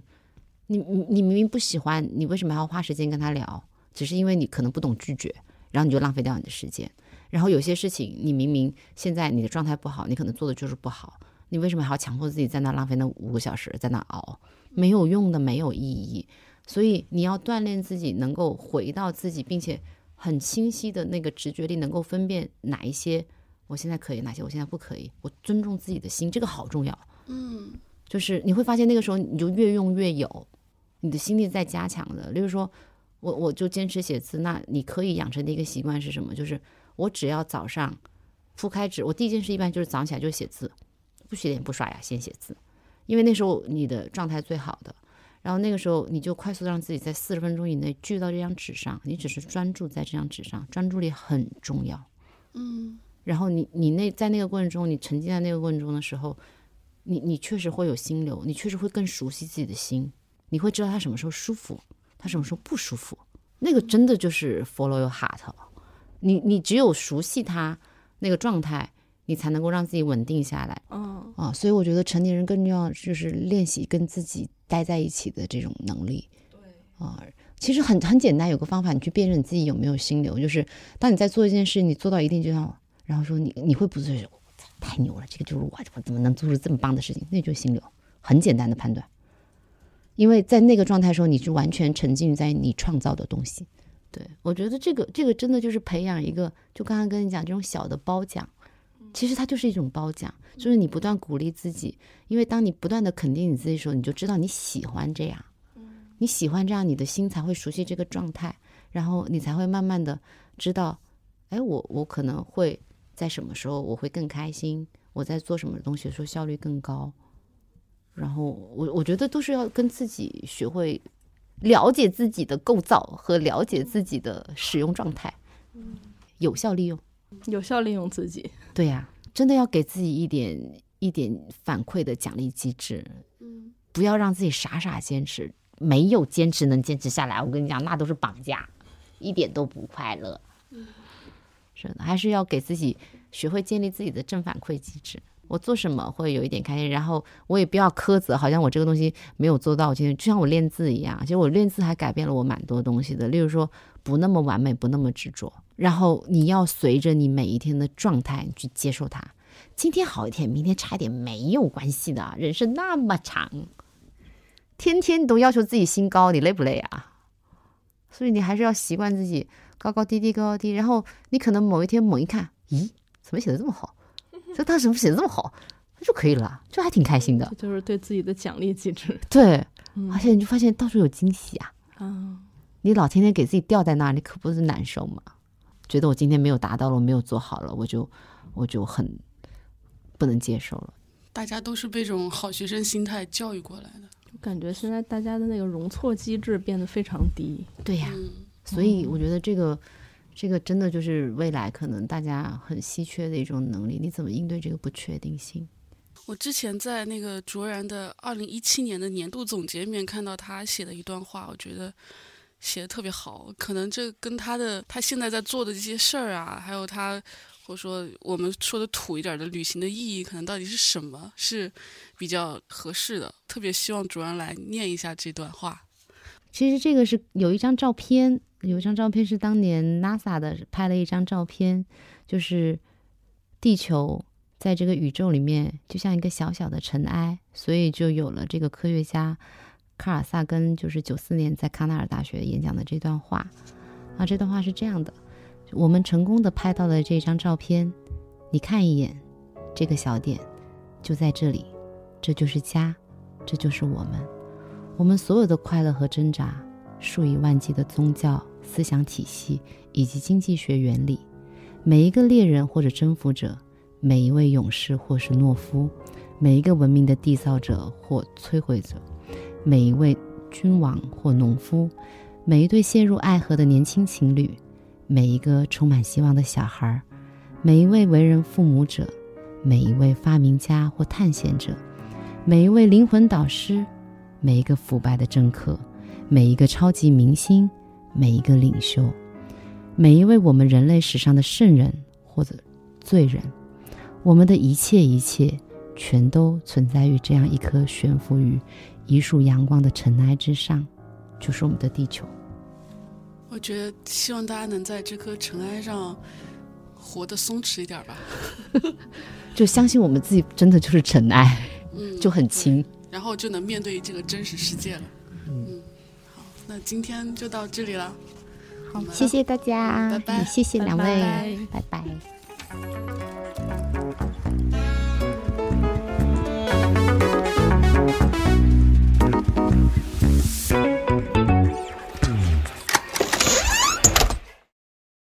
你你你明明不喜欢，你为什么还要花时间跟他聊？只是因为你可能不懂拒绝，然后你就浪费掉你的时间。然后有些事情，你明明现在你的状态不好，你可能做的就是不好，你为什么还要强迫自己在那浪费那五个小时在那熬？没有用的，没有意义。所以你要锻炼自己，能够回到自己，并且很清晰的那个直觉力，能够分辨哪一些我现在可以，哪些我现在不可以。我尊重自己的心，这个好重要。
嗯
就是你会发现那个时候你就越用越有，你的心力在加强的。例如说，我我就坚持写字，那你可以养成的一个习惯是什么？就是我只要早上铺开纸，我第一件事一般就是早上起来就写字，不洗脸不刷牙先写字，因为那时候你的状态最好的。然后那个时候你就快速地让自己在四十分钟以内聚到这张纸上，你只是专注在这张纸上，专注力很重要。
嗯
然后你你那在那个过程中，你沉浸在那个过程中的时候，你你确实会有心流，你确实会更熟悉自己的心，你会知道他什么时候舒服，他什么时候不舒服。那个真的就是 follow your heart。你你只有熟悉他那个状态，你才能够让自己稳定下来
嗯
啊。所以我觉得成年人更重要就是练习跟自己待在一起的这种能力。对啊。其实很很简单，有个方法，你去辨认你自己有没有心流，就是当你在做一件事，你做到一定阶段，然后说你你会不自觉，太牛了，这个就是我，我怎么能做出这么棒的事情？那就是心流，很简单的判断。因为在那个状态的时候，你是完全沉浸在你创造的东西。对我觉得这个这个真的就是培养一个，就刚刚跟你讲这种小的褒奖，其实它就是一种褒奖，就是你不断鼓励自己，因为当你不断的肯定你自己的时候，你就知道你喜欢这样。你喜欢这样，你的心才会熟悉这个状态，然后你才会慢慢的知道，哎，我我可能会在什么时候我会更开心，我在做什么东西的时候效率更高，然后我我觉得都是要跟自己学会了解自己的构造和了解自己的使用状态，有效利用。
有效利用自己。
对呀、真的要给自己一点一点反馈的奖励机制，
嗯
不要让自己傻傻坚持，没有坚持能坚持下来。我跟你讲，那都是绑架，一点都不快乐。是的，还是要给自己学会建立自己的正反馈机制。我做什么会有一点开心，然后我也不要苛责，好像我这个东西没有做到。今天就像我练字一样，其实我练字还改变了我蛮多东西的。例如说，不那么完美，不那么执着。然后你要随着你每一天的状态去接受它。今天好一点，明天差一点没有关系的，人生那么长，天天都要求自己心高，你累不累啊？所以你还是要习惯自己高高低低，高高低。然后你可能某一天猛一看，咦，怎么写的这么好？这他怎么写的这么好？就可以了，就还挺开心的
这。就是对自己的奖励机制
对，
嗯
而且你就发现到处有惊喜啊！
啊。
你老天天给自己吊在那里，可不是难受吗？觉得我今天没有达到了，我没有做好了，我就我就很不能接受了。
大家都是被这种好学生心态教育过来的。
我感觉现在大家的那个容错机制变得非常低。
对呀、
嗯
所以我觉得这个这个真的就是未来可能大家很稀缺的一种能力。你怎么应对这个不确定性？
我之前在那个卓然的二零一七年的年度总结里面看到他写的一段话，我觉得写的特别好。可能这跟他的他现在在做的这些事儿啊，还有他或者说我们说的土一点的旅行的意义，可能到底是什么，是比较合适的。特别希望卓然来念一下这段话。
其实这个是有一张照片，有一张照片是当年 NASA 的拍了一张照片，就是地球在这个宇宙里面就像一个小小的尘埃，所以就有了这个科学家卡尔萨根就是九四年在康奈尔大学演讲的这段话。啊，这段话是这样的：我们成功的拍到了这张照片，你看一眼，这个小点就在这里，这就是家，这就是我们。我们所有的快乐和挣扎，数以万计的宗教、思想体系以及经济学原理。每一个猎人或者征服者，每一位勇士或是懦夫，每一个文明的缔造者或摧毁者，每一位君王或农夫，每一对陷入爱河的年轻情侣，每一个充满希望的小孩，每一位为人父母者，每一位发明家或探险者，每一位灵魂导师，每一个腐败的政客，每一个超级明星，每一个领袖。每一位我们人类史上的圣人或者罪人，我们的一切一切，全都存在于这样一颗悬浮于一束阳光的尘埃之上，就是我们的地球。
我觉得希望大家能在这颗尘埃上活得松弛一点吧。
就相信我们自己真的就是尘埃，
嗯，
就很轻，
然后就能面对这个真实世界了。嗯，好，那今天就到这里了。
好，谢谢大家，
拜拜。
谢谢两位，
拜拜。
拜拜